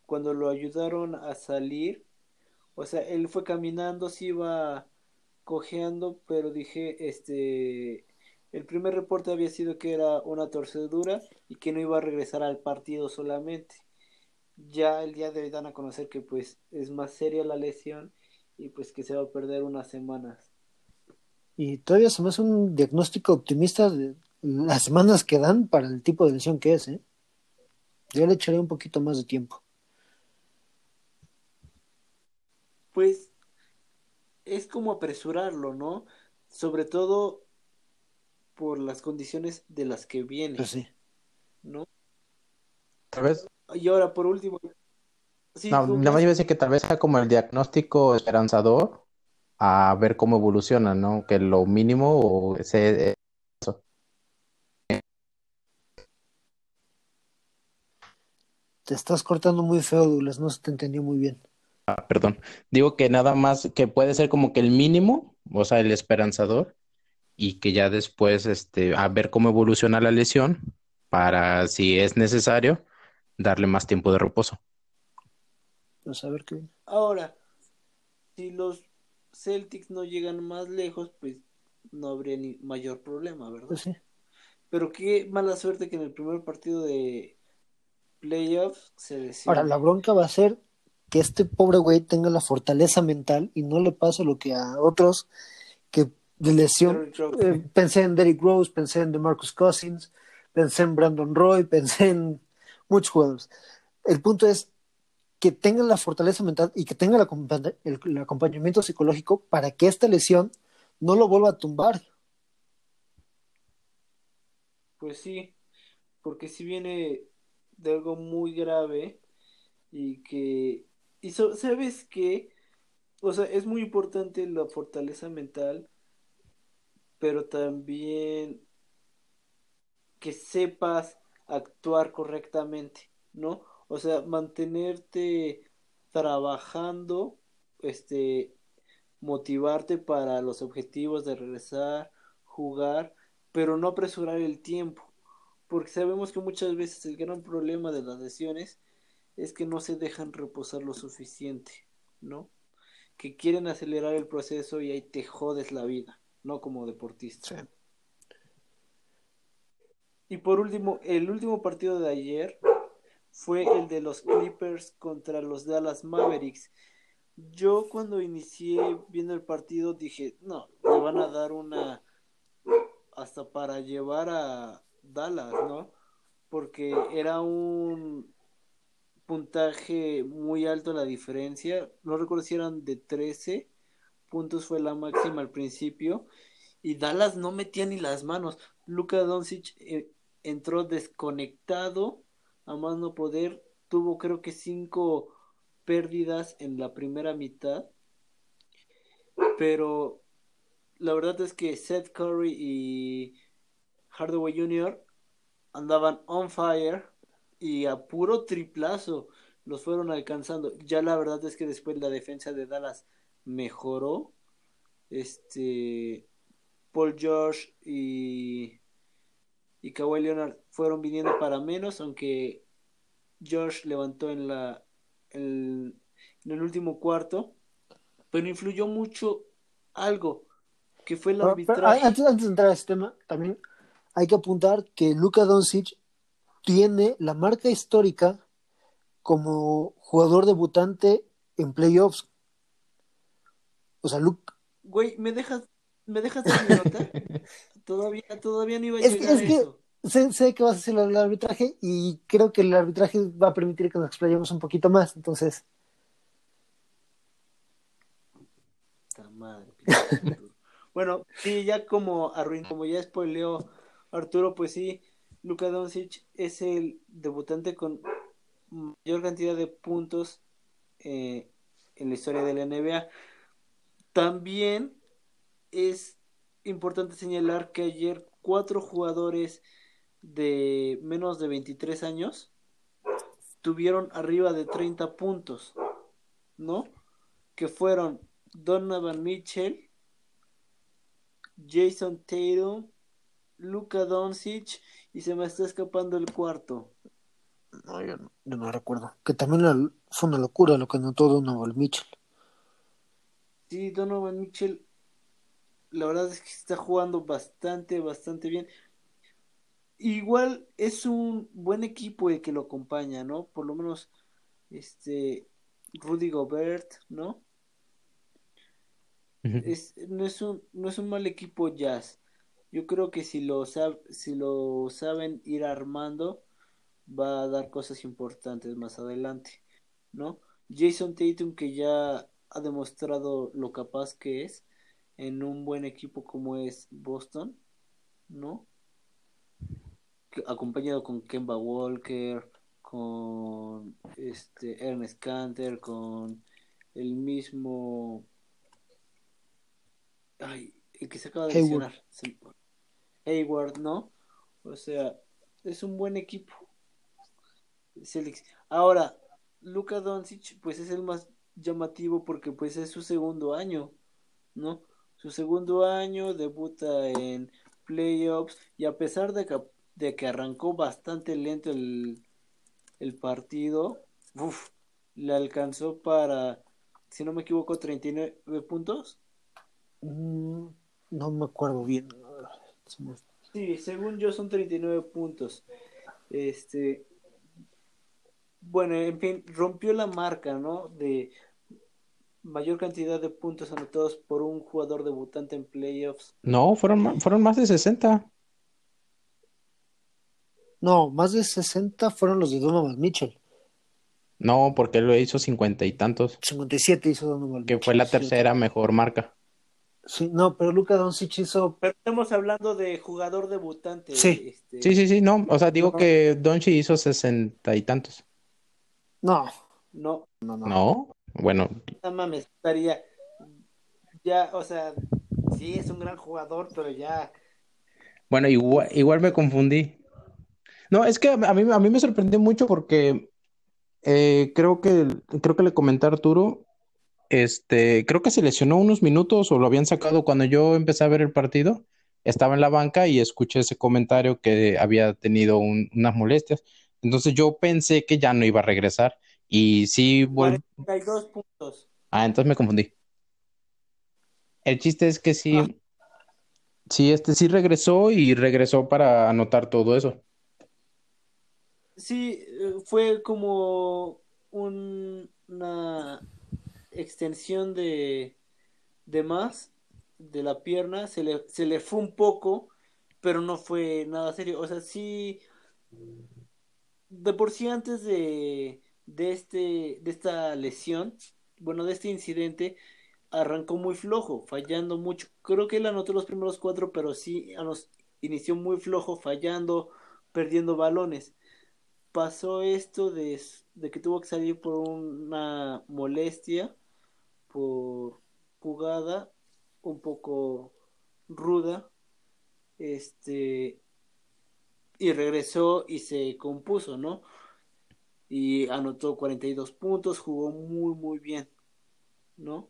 Cuando lo ayudaron a salir, o sea, él fue caminando, se iba cojeando, pero dije, este, el primer reporte había sido que era una torcedura y que no iba a regresar al partido solamente. Ya el día de hoy dan a conocer que pues es más seria la lesión y pues que se va a perder unas semanas. Y todavía se me hace un diagnóstico optimista de, las semanas que dan para el tipo de lesión que es, ¿eh? Yo le echaré un poquito más de tiempo. Pues es como apresurarlo, ¿no? Sobre todo por las condiciones de las que viene. Pues sí. ¿No? Tal vez. Y ahora, por último. Sí, no, nada más iba a decir que tal vez sea como el diagnóstico esperanzador a ver cómo evoluciona, ¿no? Que lo mínimo o ese Te estás cortando muy feo, Douglas, no se te entendió muy bien. Ah, perdón. Digo que nada más que puede ser como que el mínimo, o sea, el esperanzador, y que ya después, este, a ver cómo evoluciona la lesión para, si es necesario, darle más tiempo de reposo. Pues a ver qué. Ahora, si los Celtics no llegan más lejos, pues no habría ni mayor problema, ¿verdad? Pues sí. Pero qué mala suerte que en el primer partido de playoffs se Ahora, la bronca va a ser que este pobre güey tenga la fortaleza mental y no le pase lo que a otros que de lesión. Eh, pensé en Derrick Rose, pensé en DeMarcus Cousins, pensé en Brandon Roy, <laughs> pensé en muchos jugadores. El punto es que tenga la fortaleza mental y que tenga el, el acompañamiento psicológico para que esta lesión no lo vuelva a tumbar. Pues sí, porque si viene de algo muy grave y que y sabes que o sea es muy importante la fortaleza mental pero también que sepas actuar correctamente no o sea mantenerte trabajando este motivarte para los objetivos de regresar jugar pero no apresurar el tiempo porque sabemos que muchas veces el gran problema de las lesiones es que no se dejan reposar lo suficiente, ¿no? Que quieren acelerar el proceso y ahí te jodes la vida, no como deportista. Y por último, el último partido de ayer fue el de los Clippers contra los Dallas Mavericks. Yo cuando inicié viendo el partido dije, no, me van a dar una hasta para llevar a Dallas, ¿no? Porque era un puntaje muy alto la diferencia. No recuerdo si eran de 13 puntos fue la máxima al principio y Dallas no metía ni las manos. Luka Doncic eh, entró desconectado a más no poder, tuvo creo que cinco pérdidas en la primera mitad, pero la verdad es que Seth Curry y Hardaway Jr. andaban on fire y a puro triplazo los fueron alcanzando. Ya la verdad es que después la defensa de Dallas mejoró. Este Paul George y y Kawhi Leonard fueron viniendo para menos, aunque George levantó en la en el último cuarto, pero influyó mucho algo que fue el arbitraje. Antes, antes, de entrar a tema, también hay que apuntar que Luka Doncic tiene la marca histórica como jugador debutante en playoffs. O sea, Luke. Güey, ¿me dejas, ¿me dejas mi nota? <laughs> todavía, todavía no iba a llegar es que Sé, que vas a hacer el arbitraje y creo que el arbitraje va a permitir que nos explayemos un poquito más, entonces. Madre, bueno, sí, ya como arruinó, como ya spoileó Arturo, pues sí, Luka Doncic es el debutante con mayor cantidad de puntos eh, en la historia de la NBA. También es importante señalar que ayer cuatro jugadores de menos de 23 años tuvieron arriba de 30 puntos, ¿no? Que fueron Donovan Mitchell, Jason Tatum, Luka Doncic y se me está escapando el cuarto. No, yo no, recuerdo. Que también fue una locura lo que anotó Donovan Mitchell. Sí, Donovan Mitchell la verdad es que está jugando bastante, bastante bien. Igual es un buen equipo el que lo acompaña, ¿no? Por lo menos, este, Rudy Gobert, ¿no? es, no, es un, no es un mal equipo jazz. Yo creo que si lo, si lo saben ir armando, va a dar cosas importantes más adelante, ¿no? Jason Tatum, que ya ha demostrado lo capaz que es, en un buen equipo como es Boston, ¿no? Acompañado con Kemba Walker, con este Ernest Canter, con el mismo ay, el que se acaba de mencionar Hayward, ¿no? O sea, es un buen equipo. Ahora, Luka Doncic, pues es el más llamativo porque pues es su segundo año, ¿no? su segundo año, debuta en playoffs y a pesar de que, de que arrancó bastante lento el, el partido, le alcanzó para, si no me equivoco, 39 puntos. Mm, no me acuerdo bien. Sí, según yo son 39 puntos. Este, bueno, en fin, rompió la marca, ¿no? De mayor cantidad de puntos anotados por un jugador debutante en playoffs. No, fueron, fueron más de 60. No, más de 60 fueron los de Donovan Mitchell. No, porque él lo hizo cincuenta y tantos. 57 hizo Donovan Que fue la tercera mejor marca. Sí, no, pero Luca Doncic hizo... Pero estamos hablando de jugador debutante. Sí, este, sí, sí, sí, no. O sea, digo que Doncic hizo sesenta y tantos. No. No. No, no. ¿No? Bueno. No mames, estaría. Ya, o sea, sí, es un gran jugador, pero ya. Bueno, igual, igual me confundí. No, es que a mí, a mí me sorprendió mucho porque eh, creo que creo que le comenté a Arturo, este, creo que se lesionó unos minutos o lo habían sacado cuando yo empecé a ver el partido estaba en la banca y escuché ese comentario que había tenido unas molestias. Entonces yo pensé que ya no iba a regresar y sí... 42 puntos. Ah, entonces me confundí. El chiste es que sí, ah. sí, este sí regresó y regresó para anotar todo eso. Sí, eh, fue como una extensión de, de más de la pierna, se le, se le fue un poco, pero no fue nada serio. O sea, sí, de por sí antes de, de, este, de esta lesión, bueno, de este incidente, arrancó muy flojo, fallando mucho. Creo que él anotó los primeros cuatro, pero sí inició muy flojo, fallando, perdiendo balones. Pasó esto de, de que tuvo que salir por una molestia, por jugada un poco ruda, este, y regresó y se compuso, ¿no? Y anotó 42 puntos, jugó muy, muy bien, ¿no?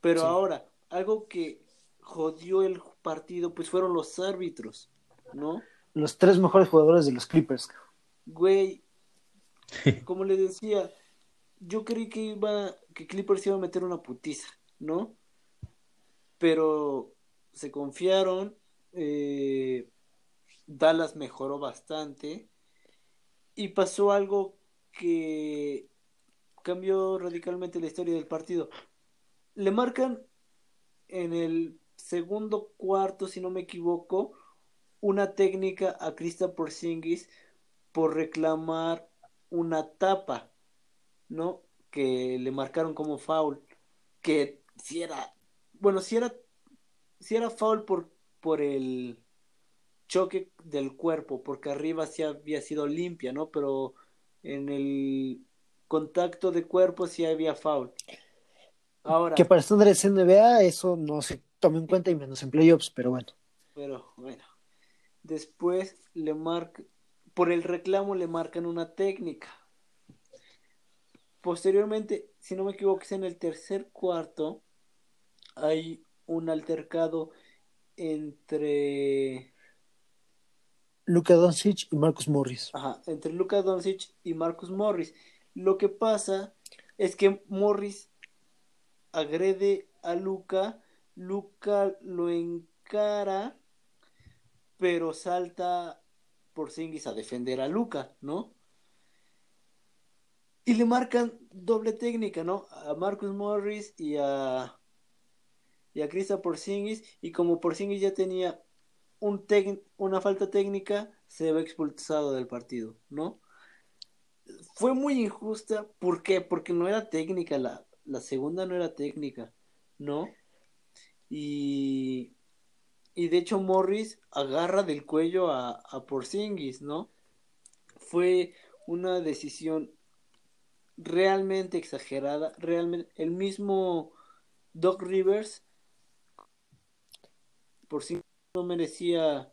Pero ahora, algo que jodió el partido, pues fueron los árbitros, ¿no? Los tres mejores jugadores de los Clippers. Güey, <laughs> como le decía, yo creí que iba, que Clippers iba a meter una putiza, ¿no? Pero se confiaron, eh, Dallas mejoró bastante y pasó algo que cambió radicalmente la historia del partido le marcan en el segundo cuarto, si no me equivoco, una técnica a Krista Porzingis por reclamar una tapa, ¿no? Que le marcaron como foul, que si era, bueno, si era, si era foul por, por el choque del cuerpo, porque arriba sí había sido limpia, ¿no? Pero en el contacto de cuerpo sí había foul que para estándares NBA eso no se toma en cuenta y menos en playoffs, pero bueno. Pero bueno. Después le marca, por el reclamo le marcan una técnica. Posteriormente, si no me equivoco, es en el tercer cuarto, hay un altercado entre Luka Doncic y Marcus Morris. Ajá, entre Luka Doncic y Marcus Morris. Lo que pasa es que Morris agrede a Luca, Luca lo encara, pero salta por Singis a defender a Luca, ¿no? Y le marcan doble técnica, ¿no? A Marcus Morris y a y a Krista Porzingis y como Porzingis ya tenía un una falta técnica, se ve expulsado del partido, ¿no? Fue muy injusta, ¿por qué? Porque no era técnica la, la segunda no era técnica, ¿no? Y, y de hecho Morris agarra del cuello a, a Porzingis, ¿no? Fue una decisión realmente exagerada, realmente el mismo Doc Rivers por sí no merecía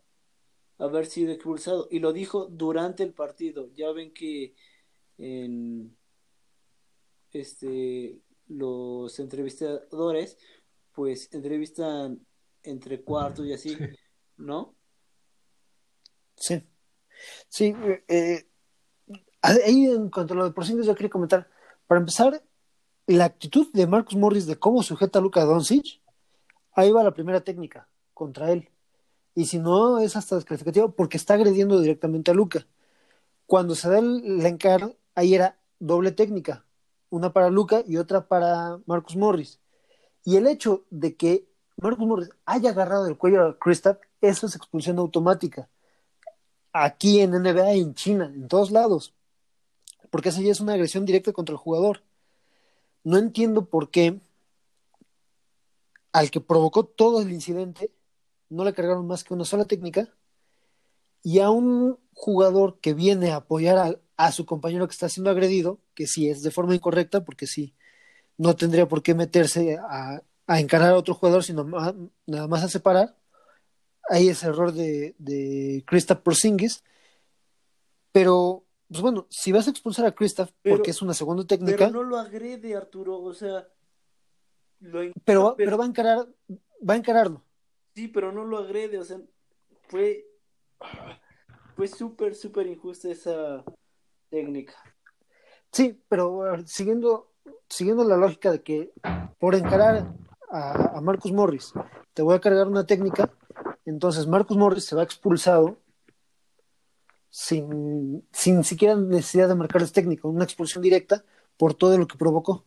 haber sido expulsado y lo dijo durante el partido. Ya ven que en este los entrevistadores pues entrevistan entre cuartos y así, ¿no? Sí. Sí, eh, ahí en cuanto a lo de Porzingis yo quería comentar, para empezar, la actitud de Marcus Morris de cómo sujeta a Luka Doncic, ahí va la primera técnica contra él. Y si no, es hasta descalificativo porque está agrediendo directamente a Luca. Cuando se da el, encargo, ahí era doble técnica una para Luca y otra para Marcus Morris. Y el hecho de que Marcus Morris haya agarrado el cuello a Kristaps, eso es expulsión automática. Aquí en NBA, en China, en todos lados. Porque esa ya es una agresión directa contra el jugador. No entiendo por qué al que provocó todo el incidente no le cargaron más que una sola técnica y a un jugador que viene a apoyar a, a su compañero que está siendo agredido, que sí es de forma incorrecta, porque sí, no tendría por qué meterse a, encarar a otro jugador, sino nada más a separar. Ahí es error de, de Krista Porzingis. Pero, pues bueno, si vas a expulsar a Krista porque es una segunda técnica. Pero no lo agrede, Arturo, o sea. pero, pero, va a encarar, va a encararlo. Sí, pero no lo agrede, o sea, fue, fue súper, súper injusta esa técnica. Sí, pero siguiendo, siguiendo la lógica de que por encarar a, a Marcus Morris te voy a cargar una técnica, entonces Marcus Morris se va expulsado sin, sin siquiera necesidad de marcarles técnica, una expulsión directa por todo lo que provocó.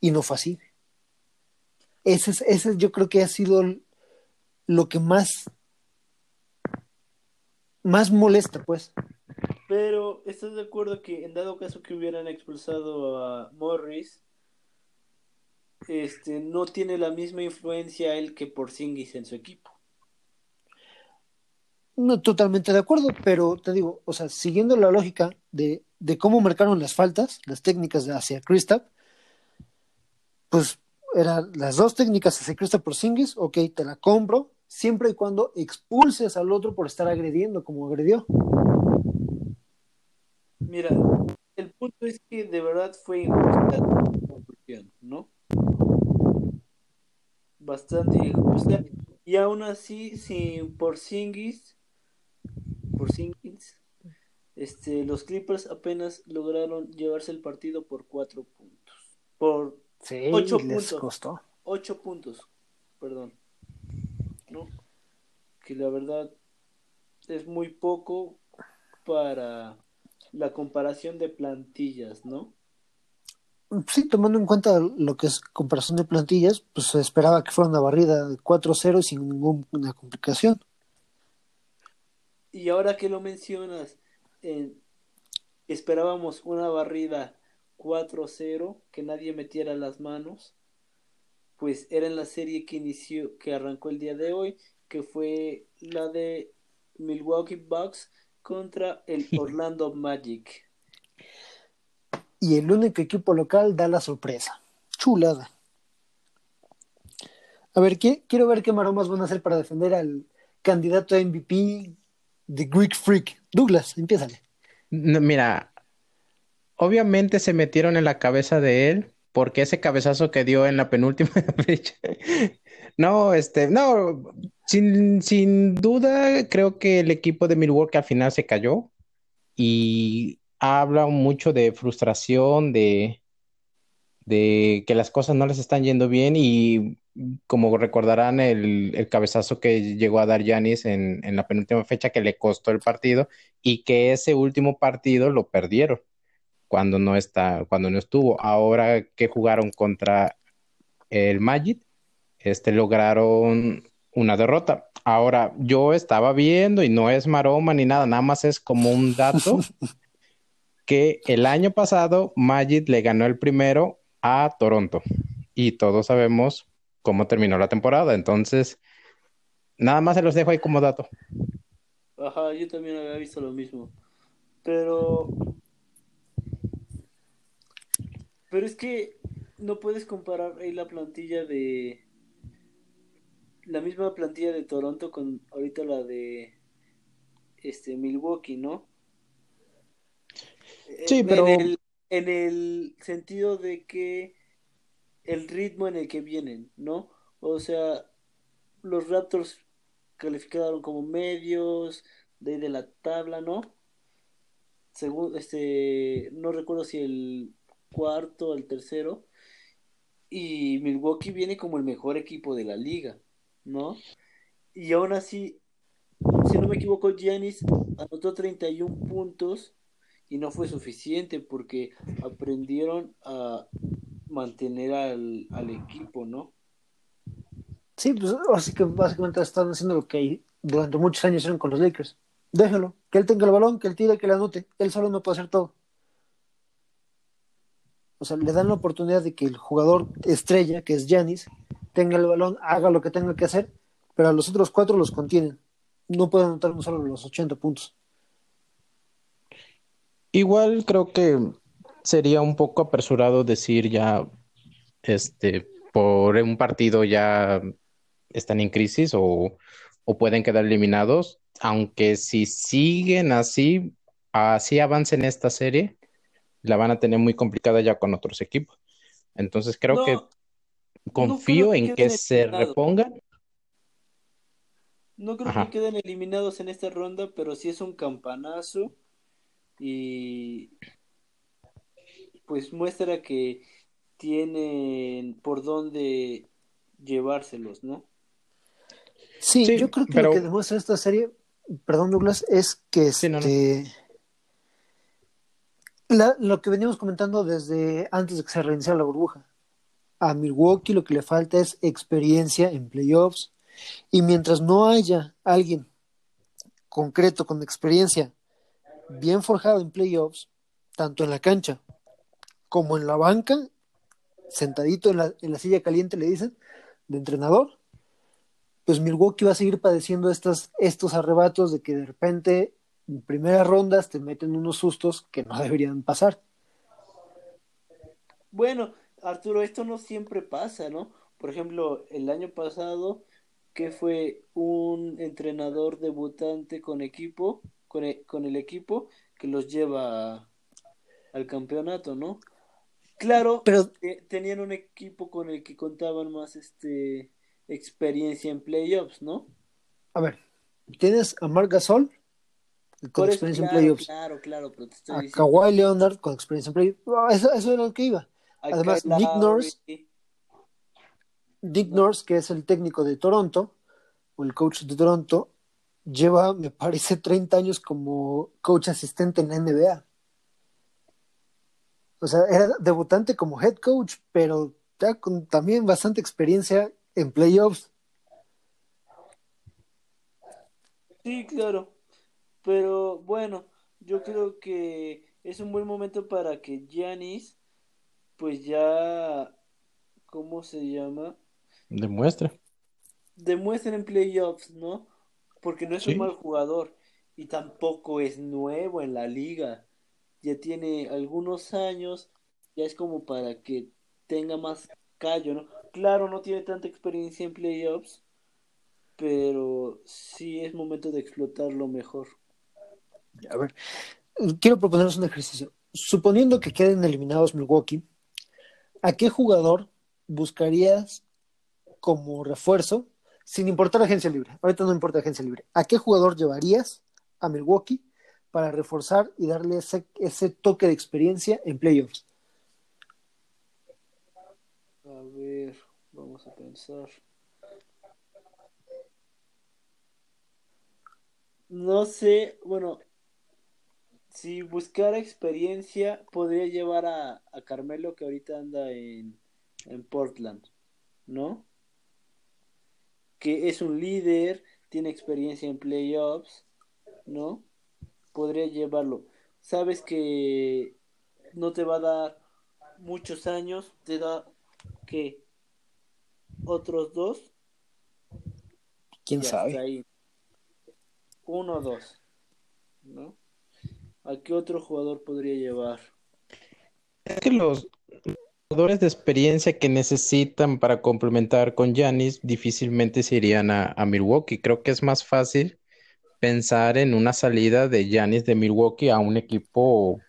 Y no fue así. Ese, ese yo creo que ha sido lo que más más molesta, pues. Pero, ¿estás de acuerdo que en dado caso que hubieran expulsado a Morris, este no tiene la misma influencia él que por Singis en su equipo? No, totalmente de acuerdo, pero te digo, o sea, siguiendo la lógica de, de cómo marcaron las faltas, las técnicas hacia Krista, pues eran las dos técnicas hacia Krista por Singis, ok, te la compro, siempre y cuando expulses al otro por estar agrediendo como agredió. Mira, el punto es que de verdad fue injusta ¿no? Bastante injusta. Y aún así, sin por Singis, por Singis, este, los Clippers apenas lograron llevarse el partido por cuatro puntos. Por sí, ocho les puntos. costó. Ocho puntos, perdón. ¿No? Que la verdad es muy poco para la comparación de plantillas, ¿no? Sí, tomando en cuenta lo que es comparación de plantillas, pues se esperaba que fuera una barrida de 4-0 sin ninguna complicación. Y ahora que lo mencionas, eh, esperábamos una barrida 4-0, que nadie metiera las manos, pues era en la serie que inició, que arrancó el día de hoy, que fue la de Milwaukee Bucks contra el <laughs> Orlando Magic. Y el único equipo local da la sorpresa. Chulada. A ver, ¿qué- quiero ver qué maromas van a hacer para defender al candidato a MVP de Greek Freak. Douglas, empiézale. No, mira, obviamente se metieron en la cabeza de él porque ese cabezazo que dio en la penúltima <laughs> fecha. No, este, no, sin, sin duda creo que el equipo de Milwaukee al final se cayó y habla mucho de frustración, de, de que las cosas no les están yendo bien y como recordarán el, el cabezazo que llegó a dar Giannis en, en la penúltima fecha que le costó el partido y que ese último partido lo perdieron cuando no está, cuando no estuvo. Ahora que jugaron contra el Magic, este lograron una derrota. Ahora, yo estaba viendo y no es maroma ni nada, nada más es como un dato <laughs> que el año pasado Magic le ganó el primero a Toronto y todos sabemos cómo terminó la temporada, entonces nada más se los dejo ahí como dato. Ajá, yo también había visto lo mismo. Pero. Pero es que no puedes comparar ahí la plantilla de. La misma plantilla de Toronto con ahorita la de. Este, Milwaukee, ¿no? Sí, En pero- el, en el sentido de que. El ritmo en el que vienen, ¿no? O sea, los Raptors calificaron como medios de, la tabla, ¿no? Según, este, no recuerdo si el cuarto o el tercero. Y Milwaukee viene como el mejor equipo de la liga, ¿no? Y aún así, si no me equivoco, Giannis anotó 31 puntos y no fue suficiente porque aprendieron a mantener al, al equipo, ¿no? Sí, pues así que básicamente están haciendo lo que durante muchos años hicieron con los Lakers. Déjalo, que él tenga el balón, que él tire, que le anote. Él solo no puede hacer todo. O sea, le dan la oportunidad de que el jugador estrella, que es Giannis, tenga el balón, haga lo que tenga que hacer, pero a los otros cuatro los contienen. No pueden anotar solo los 80 puntos. Igual creo que sería un poco apresurado decir ya, este, por un partido ya están en crisis o, o pueden quedar eliminados, aunque si siguen así, así avancen esta serie, la van a tener muy complicada ya con otros equipos. Entonces creo No, que no confío creo que en que se eliminados. repongan. No creo que queden eliminados en esta ronda, pero sí es un campanazo y pues muestra que tienen por dónde llevárselos, ¿no? Sí, yo creo que lo que demuestra esta serie, perdón Douglas, es que este, lo que veníamos comentando desde antes de que se reiniciara la burbuja. A Milwaukee lo que le falta es experiencia en playoffs y mientras no haya alguien concreto con experiencia bien forjado en playoffs, tanto en la cancha como en la banca, sentadito en la, en la silla caliente, le dicen, de entrenador, pues Milwaukee va a seguir padeciendo estas, estos arrebatos de que de repente en primeras rondas te meten unos sustos que no deberían pasar. Bueno, Arturo, esto no siempre pasa, ¿no? Por ejemplo, el año pasado, que fue un entrenador debutante con equipo, con el, con el equipo que los lleva al campeonato, ¿no? Claro, pero tenían un equipo con el que contaban más este experiencia en playoffs, ¿no? A ver, tienes a Marc Gasol con experiencia en playoffs. Claro, claro, pero te estoy a Kawhi Leonard con experiencia en playoffs. Ah, eso, eso, era lo que iba. Además, Nick Nurse, Nick Nurse, que es el técnico de Toronto, o el coach de Toronto, lleva, me parece, 30 años como coach asistente en la NBA. O sea, era debutante como head coach, pero ya con también bastante experiencia en playoffs. Sí, claro. Pero bueno, yo creo que es un buen momento para que Giannis, pues ya, ¿cómo se llama? Demuestre. Demuestre en playoffs, ¿no? Porque no es un mal jugador y tampoco es nuevo en la liga. Ya tiene algunos años, ya es como para que tenga más callo, ¿no? Claro, no tiene tanta experiencia en playoffs, pero sí es momento de explotarlo mejor. A ver, quiero proponerles un ejercicio. Suponiendo que queden eliminados Milwaukee, ¿a qué jugador buscarías como refuerzo, sin importar agencia libre? Ahorita no importa agencia libre. ¿A qué jugador llevarías a Milwaukee para reforzar y darle ese, ese toque de experiencia en playoffs? Vamos a pensar. No sé, bueno, si buscara experiencia, podría llevar a, Carmelo que ahorita anda en, en Portland, ¿no? Que es un líder, tiene experiencia en playoffs, ¿no? Podría llevarlo. Sabes que no te va a dar muchos años, te da que otros dos. ¿Quién sabe? Uno o dos. ¿No? ¿A qué otro jugador podría llevar? Es que los jugadores de experiencia que necesitan para complementar con Yanis difícilmente se irían a, Milwaukee. Creo que es más fácil pensar en una salida de Yanis de Milwaukee a un equipo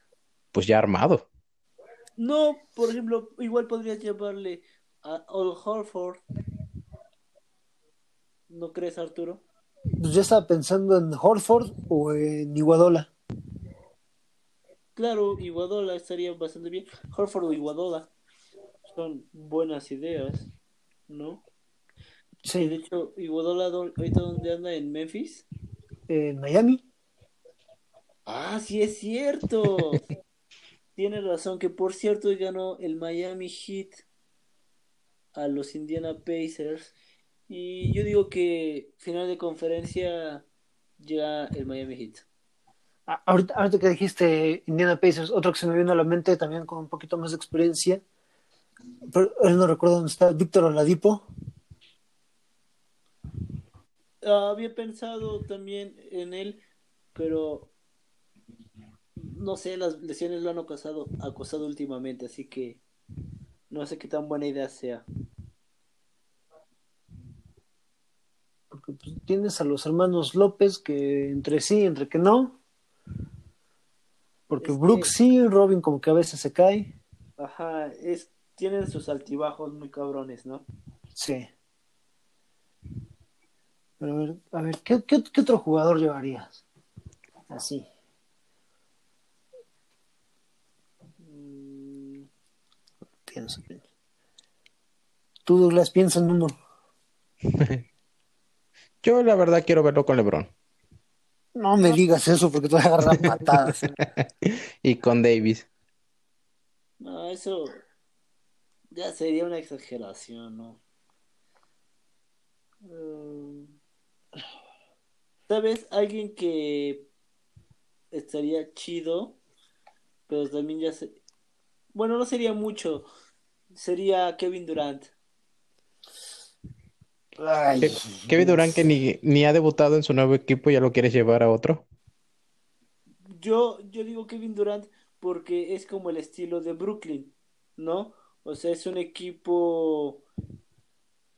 pues ya armado. No, por ejemplo, igual podrías llevarle a Old Horford. ¿No crees, Arturo? Pues ya estaba pensando en Horford o en Iguadola. Claro, Iguadola estaría bastante bien. Horford o Iguadola son buenas ideas, ¿no? Sí. De hecho, Iguadola, ¿ahorita dónde anda? ¿En Memphis? En Miami. Ah, sí es cierto. <laughs> Tiene razón, que por cierto ganó el Miami Heat a los Indiana Pacers. Y yo digo que final de conferencia llega el Miami Heat. Ah, ahorita, que dijiste Indiana Pacers, otro que se me vino a la mente también con un poquito más de experiencia, pero él no recuerdo dónde está, Víctor Oladipo. Ah, había pensado también en él, pero no sé, las lesiones lo han acosado, acosado últimamente, así que no sé qué tan buena idea sea. Porque pues, tienes a los hermanos López que entre sí, entre que no. Porque Brooks sí, Robin como que a veces se cae. Ajá, es, tienen sus altibajos muy cabrones, ¿no? Sí. Pero a ver, a ver, ¿qué, qué, qué otro jugador llevarías? Así. Mm, piensa. Tú, Douglas, piensa en uno. <laughs> Yo la verdad quiero verlo con LeBron No me digas eso porque te voy a agarrar patadas. <laughs> y con Davis. No, eso ya sería una exageración, ¿no? Mm, ¿Sabes? Alguien que estaría chido, pero también ya se... Bueno, no sería mucho. Sería Kevin Durant. Ay, Kevin Durant que ni, ni ha debutado en su nuevo equipo ya lo quieres llevar a otro. Yo, yo digo Kevin Durant porque es como el estilo de Brooklyn, ¿no? O sea, es un equipo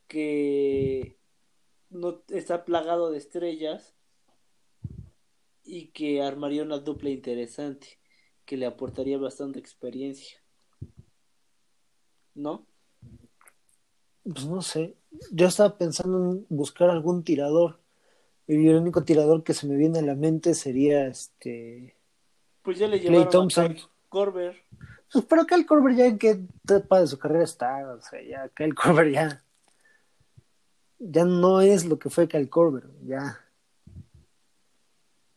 que no está plagado de estrellas y que armaría una dupla interesante que le aportaría bastante experiencia. ¿No? pues no sé. Yo estaba pensando en buscar algún tirador. Y el único tirador que se me viene a la mente sería este. Pues ya le a Thompson. Kyle Korver. Pues, pero Kyle Korver ya en qué etapa de su carrera está. O sea, ya Kyle Korver ya. Ya no es lo que fue Korver. Ya.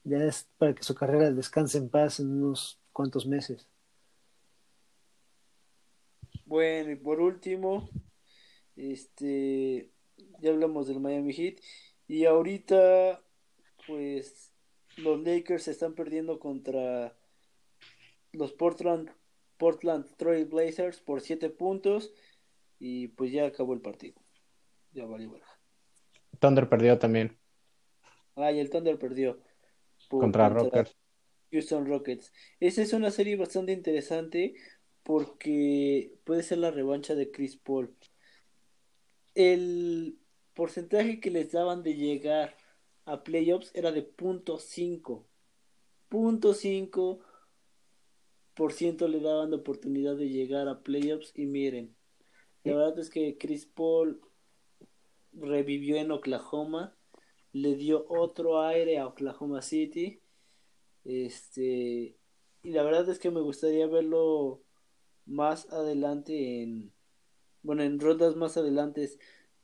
Ya es para que su carrera descanse en paz en unos cuantos meses. Bueno, y por último, este, ya hablamos del Miami Heat y ahorita, pues, los Lakers se están perdiendo contra los Portland, Portland Trail Blazers por 7 puntos y pues ya acabó el partido. Ya valió verga. Thunder perdió también Ah, y el Thunder perdió por- contra Rockets. Houston Rockets. Esa es una serie bastante interesante porque puede ser la revancha de Chris Paul. El porcentaje que les daban de llegar a playoffs era de punto .5. Punto .5 por ciento le daban la oportunidad de llegar a playoffs y miren, la verdad es que Chris Paul revivió en Oklahoma, le dio otro aire a Oklahoma City. Este, y la verdad es que me gustaría verlo más adelante en, bueno, en rondas más adelante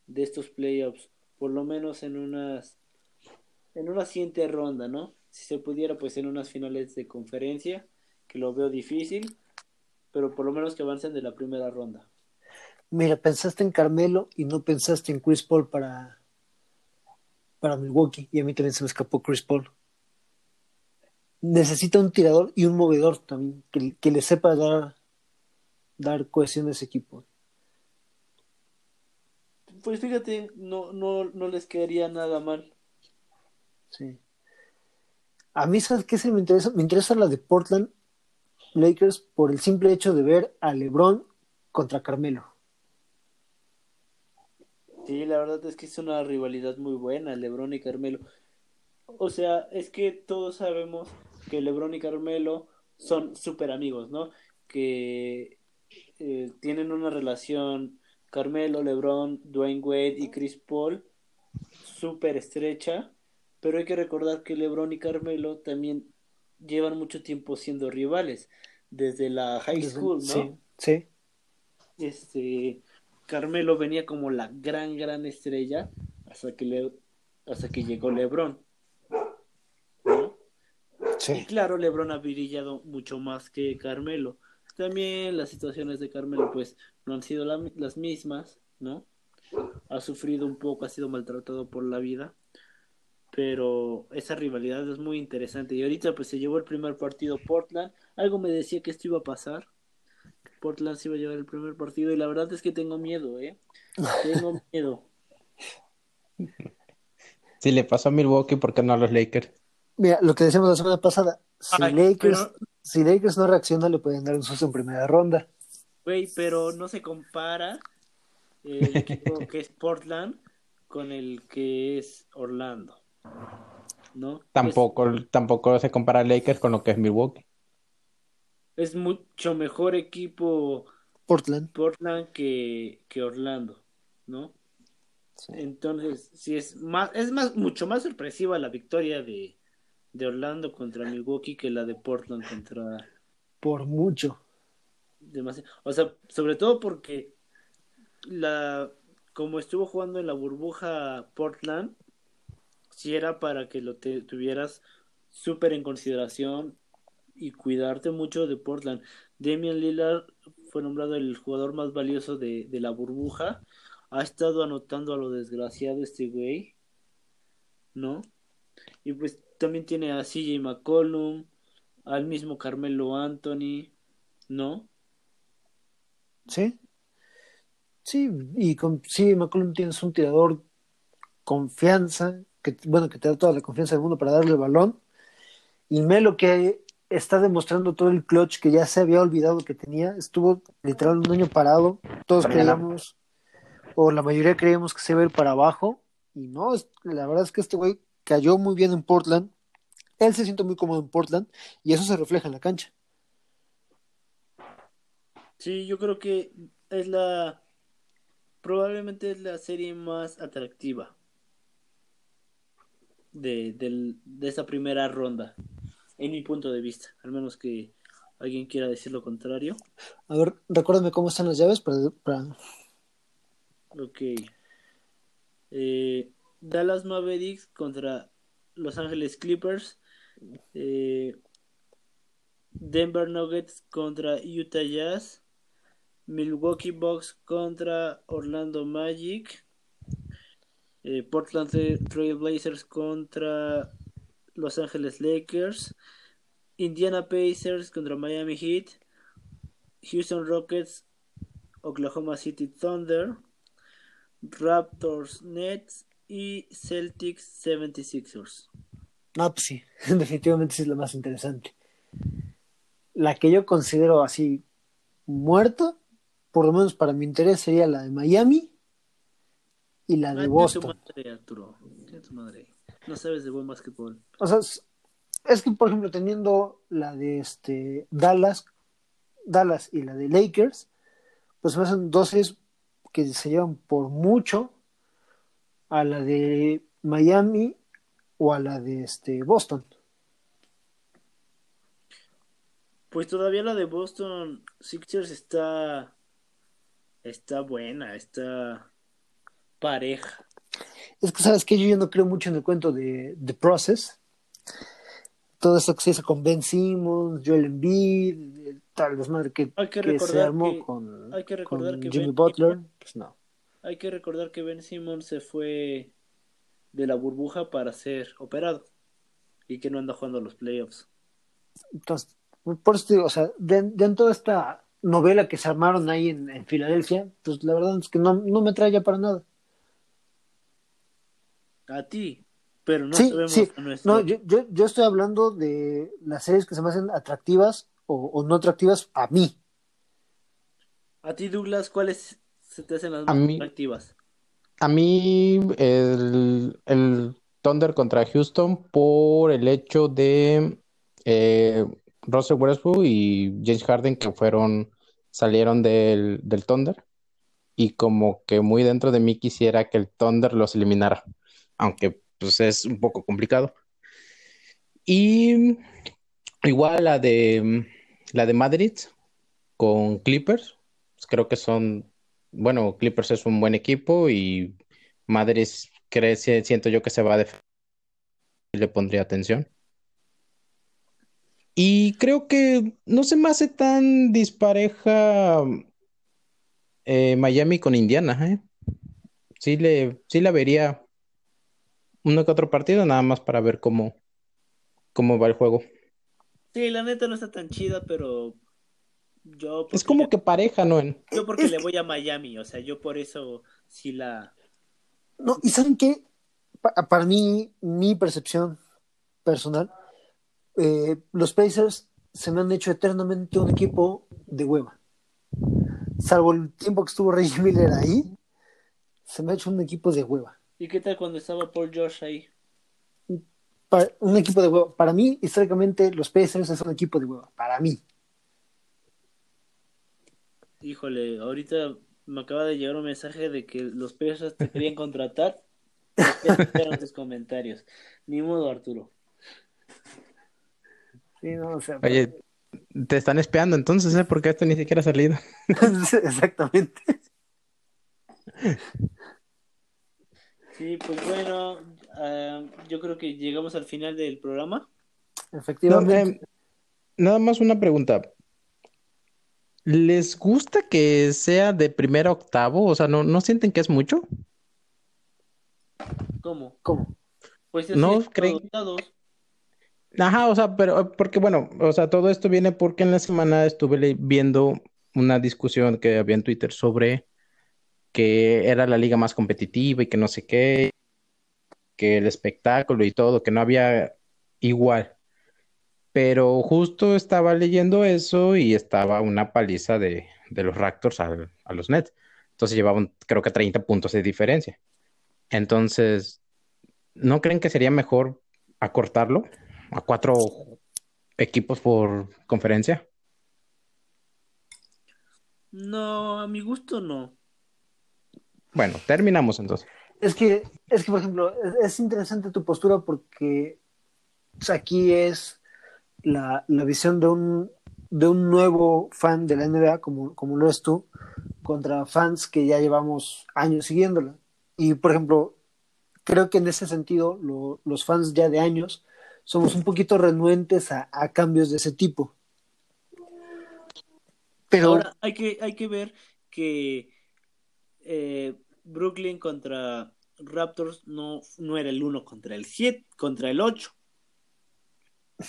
de estos playoffs, por lo menos en unas, en una siguiente ronda, ¿no? Si se pudiera, pues en unas finales de conferencia, que lo veo difícil, pero por lo menos que avancen de la primera ronda. Mira, pensaste en Carmelo y no pensaste en Chris Paul para, para Milwaukee. Y a mí también se me escapó Chris Paul. Necesita un tirador y un movedor también, que, que le sepa dar, dar cohesión a ese equipo. Pues fíjate, no, no, no les quedaría nada mal. Sí. A mí, ¿sabes qué se me interesa? Me interesa la de Portland Lakers por el simple hecho de ver a LeBron contra Carmelo. Sí, la verdad es que es una rivalidad muy buena, LeBron y Carmelo. O sea, es que todos sabemos que LeBron y Carmelo son súper amigos, ¿no? Que eh, tienen una relación Carmelo, LeBron, Dwayne Wade y Chris Paul súper estrecha, pero hay que recordar que LeBron y Carmelo también llevan mucho tiempo siendo rivales, desde la high school, ¿no? Sí, sí. este Carmelo venía como la gran gran estrella hasta que le hasta que llegó LeBron ¿no? y claro LeBron ha brillado mucho más que Carmelo. También las situaciones de Carmelo pues no han sido la- las mismas no ha sufrido un poco ha sido maltratado por la vida pero esa rivalidad es muy interesante. Y ahorita pues se llevó el primer partido Portland. Algo me decía que esto iba a pasar Portland se iba a llevar el primer partido y la verdad es que tengo miedo, ¿eh? Tengo <laughs> miedo. Si le pasó a Milwaukee, ¿por qué no a los Lakers? Mira, lo que decíamos la semana pasada, si Ay, Lakers, pero- si Lakers no reacciona, le pueden dar un susto en primera ronda. Güey, pero no se compara el equipo <laughs> que es Portland con el que es Orlando. ¿No? Tampoco, tampoco se compara Lakers con lo que es Milwaukee. Es, mucho mejor equipo Portland. Portland que, que Orlando, ¿no? Entonces, sí es más, es más, mucho más sorpresiva la victoria de, de Orlando contra Milwaukee que la de Portland contra. Por mucho. Demasiado. O sea, sobre todo porque la como estuvo jugando en la burbuja Portland, si era para que lo te, tuvieras súper en consideración y cuidarte mucho de Portland. Damian Lillard fue nombrado el jugador más valioso de, de la burbuja. Ha estado anotando a lo desgraciado este güey, ¿no? Y pues también tiene a CJ McCollum, al mismo Carmelo Anthony, ¿no? Sí. Sí, y con sí, McCollum tienes un tirador confianza, que bueno, que te da toda la confianza del mundo para darle el balón. Y Melo que está demostrando todo el clutch que ya se había olvidado que tenía, estuvo literal un año parado, todos creíamos, o la mayoría creíamos que se iba a ir para abajo, y no, la verdad es que este güey cayó muy bien en Portland, él se siente muy cómodo en Portland, y eso se refleja en la cancha. Sí, yo creo que es la probablemente es la serie más atractiva de, de esa primera ronda, en mi punto de vista, al menos que alguien quiera decir lo contrario. A ver, recuérdame cómo están las llaves para, para- Ok. Eh, Dallas Mavericks contra Los Ángeles Clippers. Eh, Denver Nuggets contra Utah Jazz. Milwaukee Bucks contra Orlando Magic. Eh, Portland Trail Blazers contra Los Ángeles Lakers. Indiana Pacers contra Miami Heat. Houston Rockets, Oklahoma City Thunder. Raptors Nets y Celtics 76ers. No, pues sí, <laughs> definitivamente sí es la más interesante. La que yo considero así muerta, por lo menos para mi interés, sería la de Miami y la de Ah, tu Boston. madre, Arturo. Madre. No sabes de buen básquetbol. O sea, es, que, por ejemplo, teniendo la de este Dallas, Dallas y la de Lakers, pues me hacen dos series que se llevan por mucho a la de Miami o a la de este Boston. Pues todavía la de Boston Sixers está está buena, está pareja. Es que, ¿sabes que Yo ya no creo mucho en el cuento de The Process. Todo esto que se hizo con Ben Simmons, Joel Embiid, tal desmadre que, Hay que que se recordar armó que- con, hay que recordar con que Jimmy Ben Butler. Pues no. Hay que recordar que Ben Simmons se fue de la burbuja para ser operado y que no anda jugando los playoffs. Entonces, por eso te digo, o sea, de, dentro de esta novela que se armaron ahí en, en Filadelfia, pues la verdad es que no, no me trae ya para nada. A ti, pero no sí, sabemos sí. a nuestro- No, yo, yo, yo estoy hablando de las series que se me hacen atractivas o, o no atractivas a mí. A ti, Douglas, ¿cuáles se te hacen las A más mí- atractivas? A mí el, el Thunder contra Houston por el hecho de eh, Russell Westbrook y James Harden que fueron, salieron del, del Thunder y como que muy dentro de mí quisiera que el Thunder los eliminara, aunque pues es un poco complicado. Y igual la de la de Madrid con Clippers, pues creo que son bueno, Clippers es un buen equipo y Madrid cree, si- siento yo que se va a defender y le pondría atención. Y creo que no se me hace tan dispareja eh, Miami con Indiana, ¿eh? Sí le, sí la vería uno que otro partido, nada más para ver cómo, cómo va el juego. Sí, la neta no está tan chida, pero yo Es como le- que pareja, ¿no? En- yo porque Es le que- voy a Miami, o sea, yo por eso sí la No, y saben qué, Pa- para mí, mi percepción personal, eh, los Pacers se me han hecho eternamente un equipo de hueva. Salvo el tiempo que estuvo Reggie Miller ahí, se me ha hecho un equipo de hueva. ¿Y qué tal cuando estaba Paul George ahí? Un equipo de hueva. Para mí, históricamente, los Pacers es un equipo de hueva. Para mí. Híjole, ahorita me acaba de llegar un mensaje de que los Pacers te querían <laughs> contratar. Esperan tus comentarios. Ni modo, Arturo. Sí, no, o sea, Oye, te están espiando entonces, ¿eh? Porque esto ni siquiera ha salido. <laughs> exactamente. Sí, pues bueno, ah, yo creo que llegamos al final del programa. Efectivamente. eh, nada más una pregunta. ¿Les gusta que sea de primero a octavo? O sea, ¿no, no sienten que es mucho? ¿Cómo? ¿Cómo? Pues No creen-. Ajá, o sea, pero eh, porque bueno, o sea, todo esto viene porque en la semana estuve viendo una discusión que había en Twitter sobre que era la liga más competitiva y que no sé qué, que el espectáculo y todo, que no había igual. Pero justo estaba leyendo eso y estaba una paliza de, de los Raptors al- a los Nets. Entonces llevaban creo que 30 puntos de diferencia. Entonces, ¿no creen que sería mejor acortarlo a cuatro equipos por conferencia? No, a mi gusto no. Bueno, terminamos entonces. Es que, es que, por ejemplo, es, es interesante tu postura porque o sea, aquí es la, la visión de un, de un nuevo fan de la NBA, como, como lo eres tú, contra fans que ya llevamos años siguiéndola. Y, por ejemplo, creo que en ese sentido, lo- los fans ya de años somos un poquito renuentes a, a cambios de ese tipo. Pero, Ahora hay que, hay que ver que eh, Brooklyn contra Raptors no, no era el 1 contra el 7, contra el 8.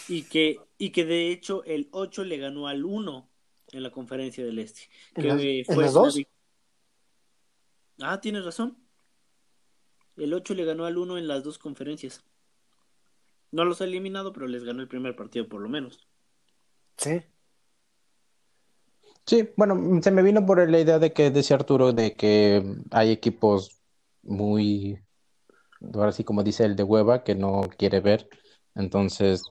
Y que, y que de hecho el 8 le ganó al 1 en la conferencia del Este. ¿En Que las- eh, en fue las Ah, tienes razón. El 8 le ganó al 1 en las dos conferencias. No los ha eliminado, pero les ganó el primer partido por lo menos. sí, Sí, bueno, se me vino por la idea de que decía Arturo de que hay equipos muy, ahora sí como dice el de hueva, que no quiere ver. Entonces,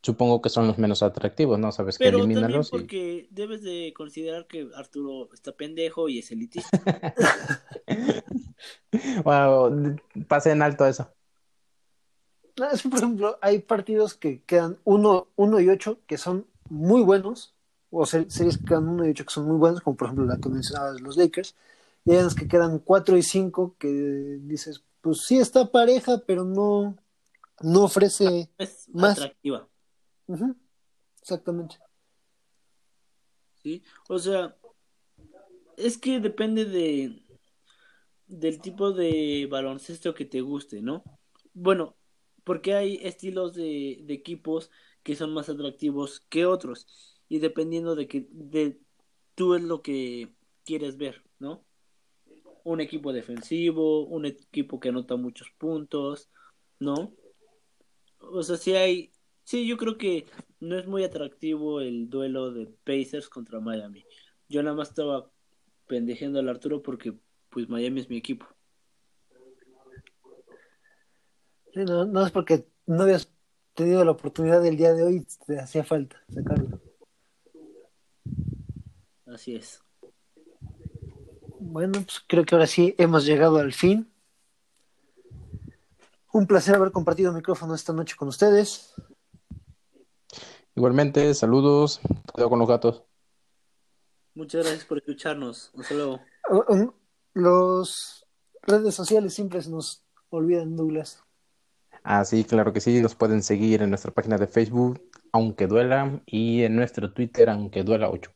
supongo que son los menos atractivos, ¿no? Sabes que Pero también elimínalos y... porque debes de considerar que Arturo está pendejo y es elitista. <laughs> Wow, pasé en alto eso. No, es que, por ejemplo, hay partidos que quedan 1 uno y 8 que son muy buenos, o se- series que quedan 1 y 8 que son muy buenos, como por ejemplo la que mencionabas de los Lakers, y hay unas que quedan 4 y 5 que dices, pues sí está pareja, pero no, no ofrece. Es Más. atractiva, Exactamente. ¿sí? O sea, es que depende de del tipo de baloncesto que te guste, ¿no? Bueno, porque hay estilos de, de equipos que son más atractivos que otros y dependiendo de que de tú es lo que quieres ver, ¿no? Un equipo defensivo, un equipo que anota muchos puntos, ¿no? O sea, sí hay, sí, yo creo que no es muy atractivo el duelo de Pacers contra Miami. Yo nada más estaba pendejeando al Arturo porque pues Miami es mi equipo. Sí, no, no es porque no habías tenido la oportunidad del día de hoy, te hacía falta sacarlo. Así es. Bueno, pues creo que ahora sí hemos llegado al fin. Un placer haber compartido micrófono esta noche con ustedes. Igualmente, saludos, cuidado con los gatos. Muchas gracias por escucharnos. Hasta luego. Los redes sociales siempre se nos olvidan, Douglas. Ah, sí, claro que sí, nos pueden seguir en nuestra página de Facebook, aunque duela, y en nuestro Twitter, aunque duela 8.